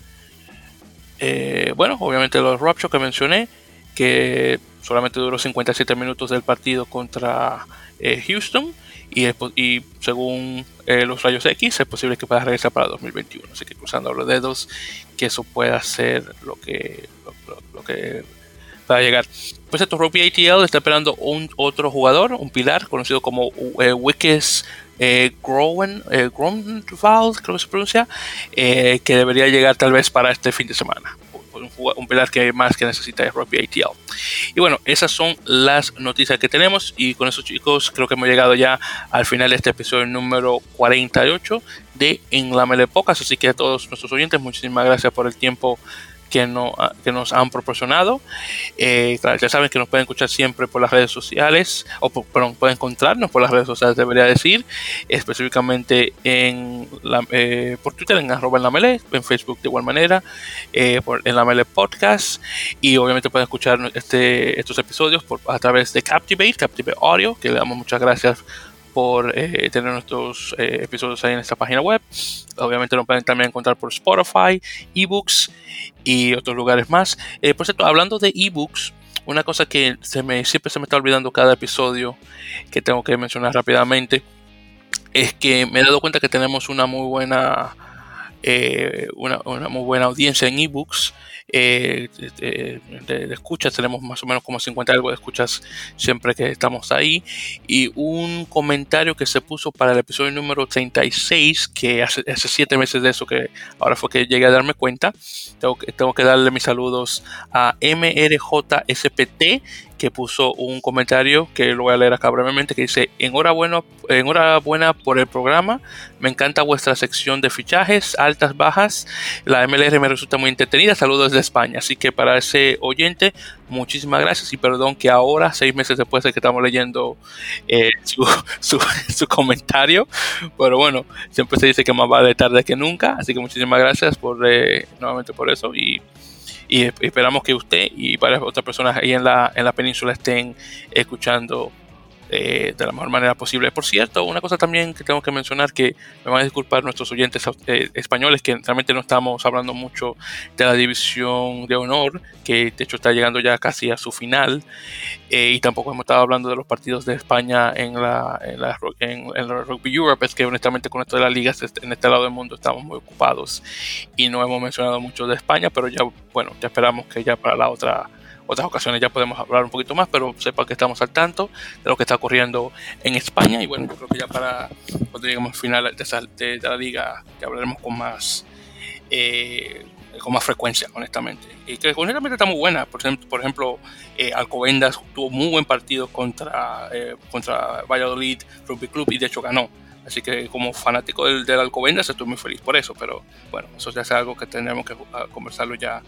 Eh, bueno, obviamente los Rapture que mencioné, que solamente duró 57 minutos del partido contra eh, Houston. Y, según los rayos X, es posible que pueda regresar para 2021. Así que cruzando los dedos, que eso pueda ser lo que, lo que para llegar. Pues esto, Rugby ATL está esperando un otro jugador, un pilar conocido como eh, eh, Groen, eh, creo que se pronuncia, eh, que debería llegar tal vez para este fin de semana. Un, un pilar que más que necesita es Rugby ATL. Y bueno, esas son las noticias que tenemos. Y con eso, chicos, creo que hemos llegado ya al final de este episodio número 48 de En la Mele Pocas. Así que a todos nuestros oyentes, muchísimas gracias por el tiempo que, no, ah, que nos han proporcionado. Eh, ya saben que nos pueden escuchar siempre por las redes sociales, o perdón, pueden encontrarnos por las redes sociales, debería decir, específicamente en la, eh, por Twitter, en arroba en la mele, en Facebook de igual manera, eh, por, en la mele podcast, y obviamente pueden escuchar este, estos episodios por, a través de Captivate, Captivate Audio, que le damos muchas gracias por eh, tener nuestros eh, episodios ahí en esta página web. Obviamente lo pueden también encontrar por Spotify, ebooks y otros lugares más. Eh, por cierto, hablando de ebooks, una cosa que se me, siempre se me está olvidando cada episodio que tengo que mencionar rápidamente es que me he dado cuenta que tenemos una muy buena una, una, muy buena audiencia en ebooks eh, de, de, escuchas, tenemos más o menos como 50 algo de escuchas siempre que estamos ahí. Y un comentario que se puso para el episodio número 36, que hace, hace siete meses de eso, que ahora fue que llegué a darme cuenta. Tengo que, tengo que darle mis saludos a MRJSPT que puso un comentario que lo voy a leer acá brevemente que dice enhorabuena, enhorabuena por el programa. Me encanta vuestra sección de fichajes altas bajas. La MLR me resulta muy entretenida. Saludos desde España así que para ese oyente muchísimas gracias. Y perdón que ahora seis meses después de que estamos leyendo eh, su, su, comentario. Pero bueno siempre se dice que más vale tarde que nunca. Así que muchísimas gracias por eh, nuevamente por eso. Y y esperamos que usted y varias otras personas ahí en la, en la península estén escuchando eh, de la mejor manera posible. Por cierto, una cosa también que tengo que mencionar, que me van a disculpar nuestros oyentes eh, españoles, que realmente no estamos hablando mucho de la división de honor, que de hecho está llegando ya casi a su final, eh, y tampoco hemos estado hablando de los partidos de España en la, en la, en, en Rugby Europe, es que honestamente con esto de las ligas en este lado del mundo estamos muy ocupados y no hemos mencionado mucho de España, pero ya, bueno, ya esperamos que ya para la otra otras ocasiones ya podemos hablar un poquito más, pero sepa que estamos al tanto de lo que está ocurriendo en España. Y bueno, yo creo que ya para cuando lleguemos al final de, de, la liga, ya hablaremos con más. Eh, con más frecuencia, honestamente. Y que honestamente está muy buena. Por por ejemplo eh, Alcobendas tuvo muy buen partido contra, eh, contra Valladolid Rugby Club y de hecho ganó. Así que como fanático del, del Alcobendas estoy muy feliz por eso. Pero bueno, eso ya es algo que tendremos que conversarlo ya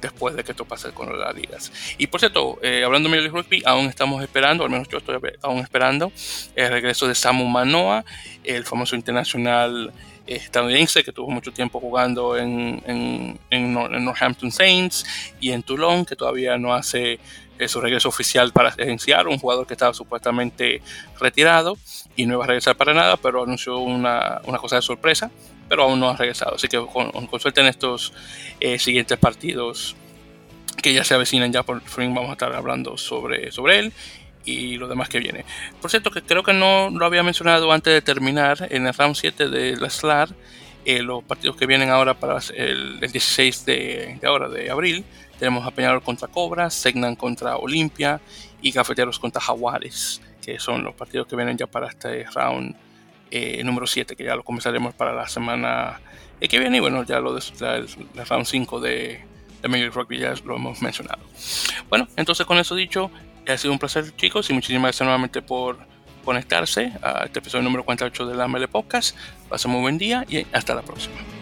después de que esto pase con las ligas. Y por cierto, eh, hablando de Major Rugby, aún estamos esperando, al menos yo estoy aún esperando, el regreso de Samu Manoa, el famoso internacional estadounidense que tuvo mucho tiempo jugando en, en, en, Northampton Saints y en Toulon, que todavía no hace eh, su regreso oficial para agenciar, un jugador que estaba supuestamente retirado y no iba a regresar para nada, pero anunció una, una cosa de sorpresa, pero aún no ha regresado. Así que con, con suerte en estos eh, siguientes partidos que ya se avecinan, ya por fin vamos a estar hablando sobre, sobre él y lo demás que viene. Por cierto, que creo que no lo había mencionado antes de terminar en el round 7 de la SLAR, eh, los partidos que vienen ahora para el, el 16 de, de, ahora, de abril. Tenemos a Peñarol contra Cobras, Segnan contra Olimpia y Cafeteros contra Jaguares, que son los partidos que vienen ya para este round eh, número 7, que ya lo comenzaremos para la semana que viene. Y bueno, ya lo de la, round 5 de, de Major Rugby ya lo hemos mencionado. Bueno, entonces con eso dicho, ha sido un placer, chicos, y muchísimas gracias nuevamente por conectarse a este episodio número 48 de la ML Podcast. Pasen muy buen día y hasta la próxima.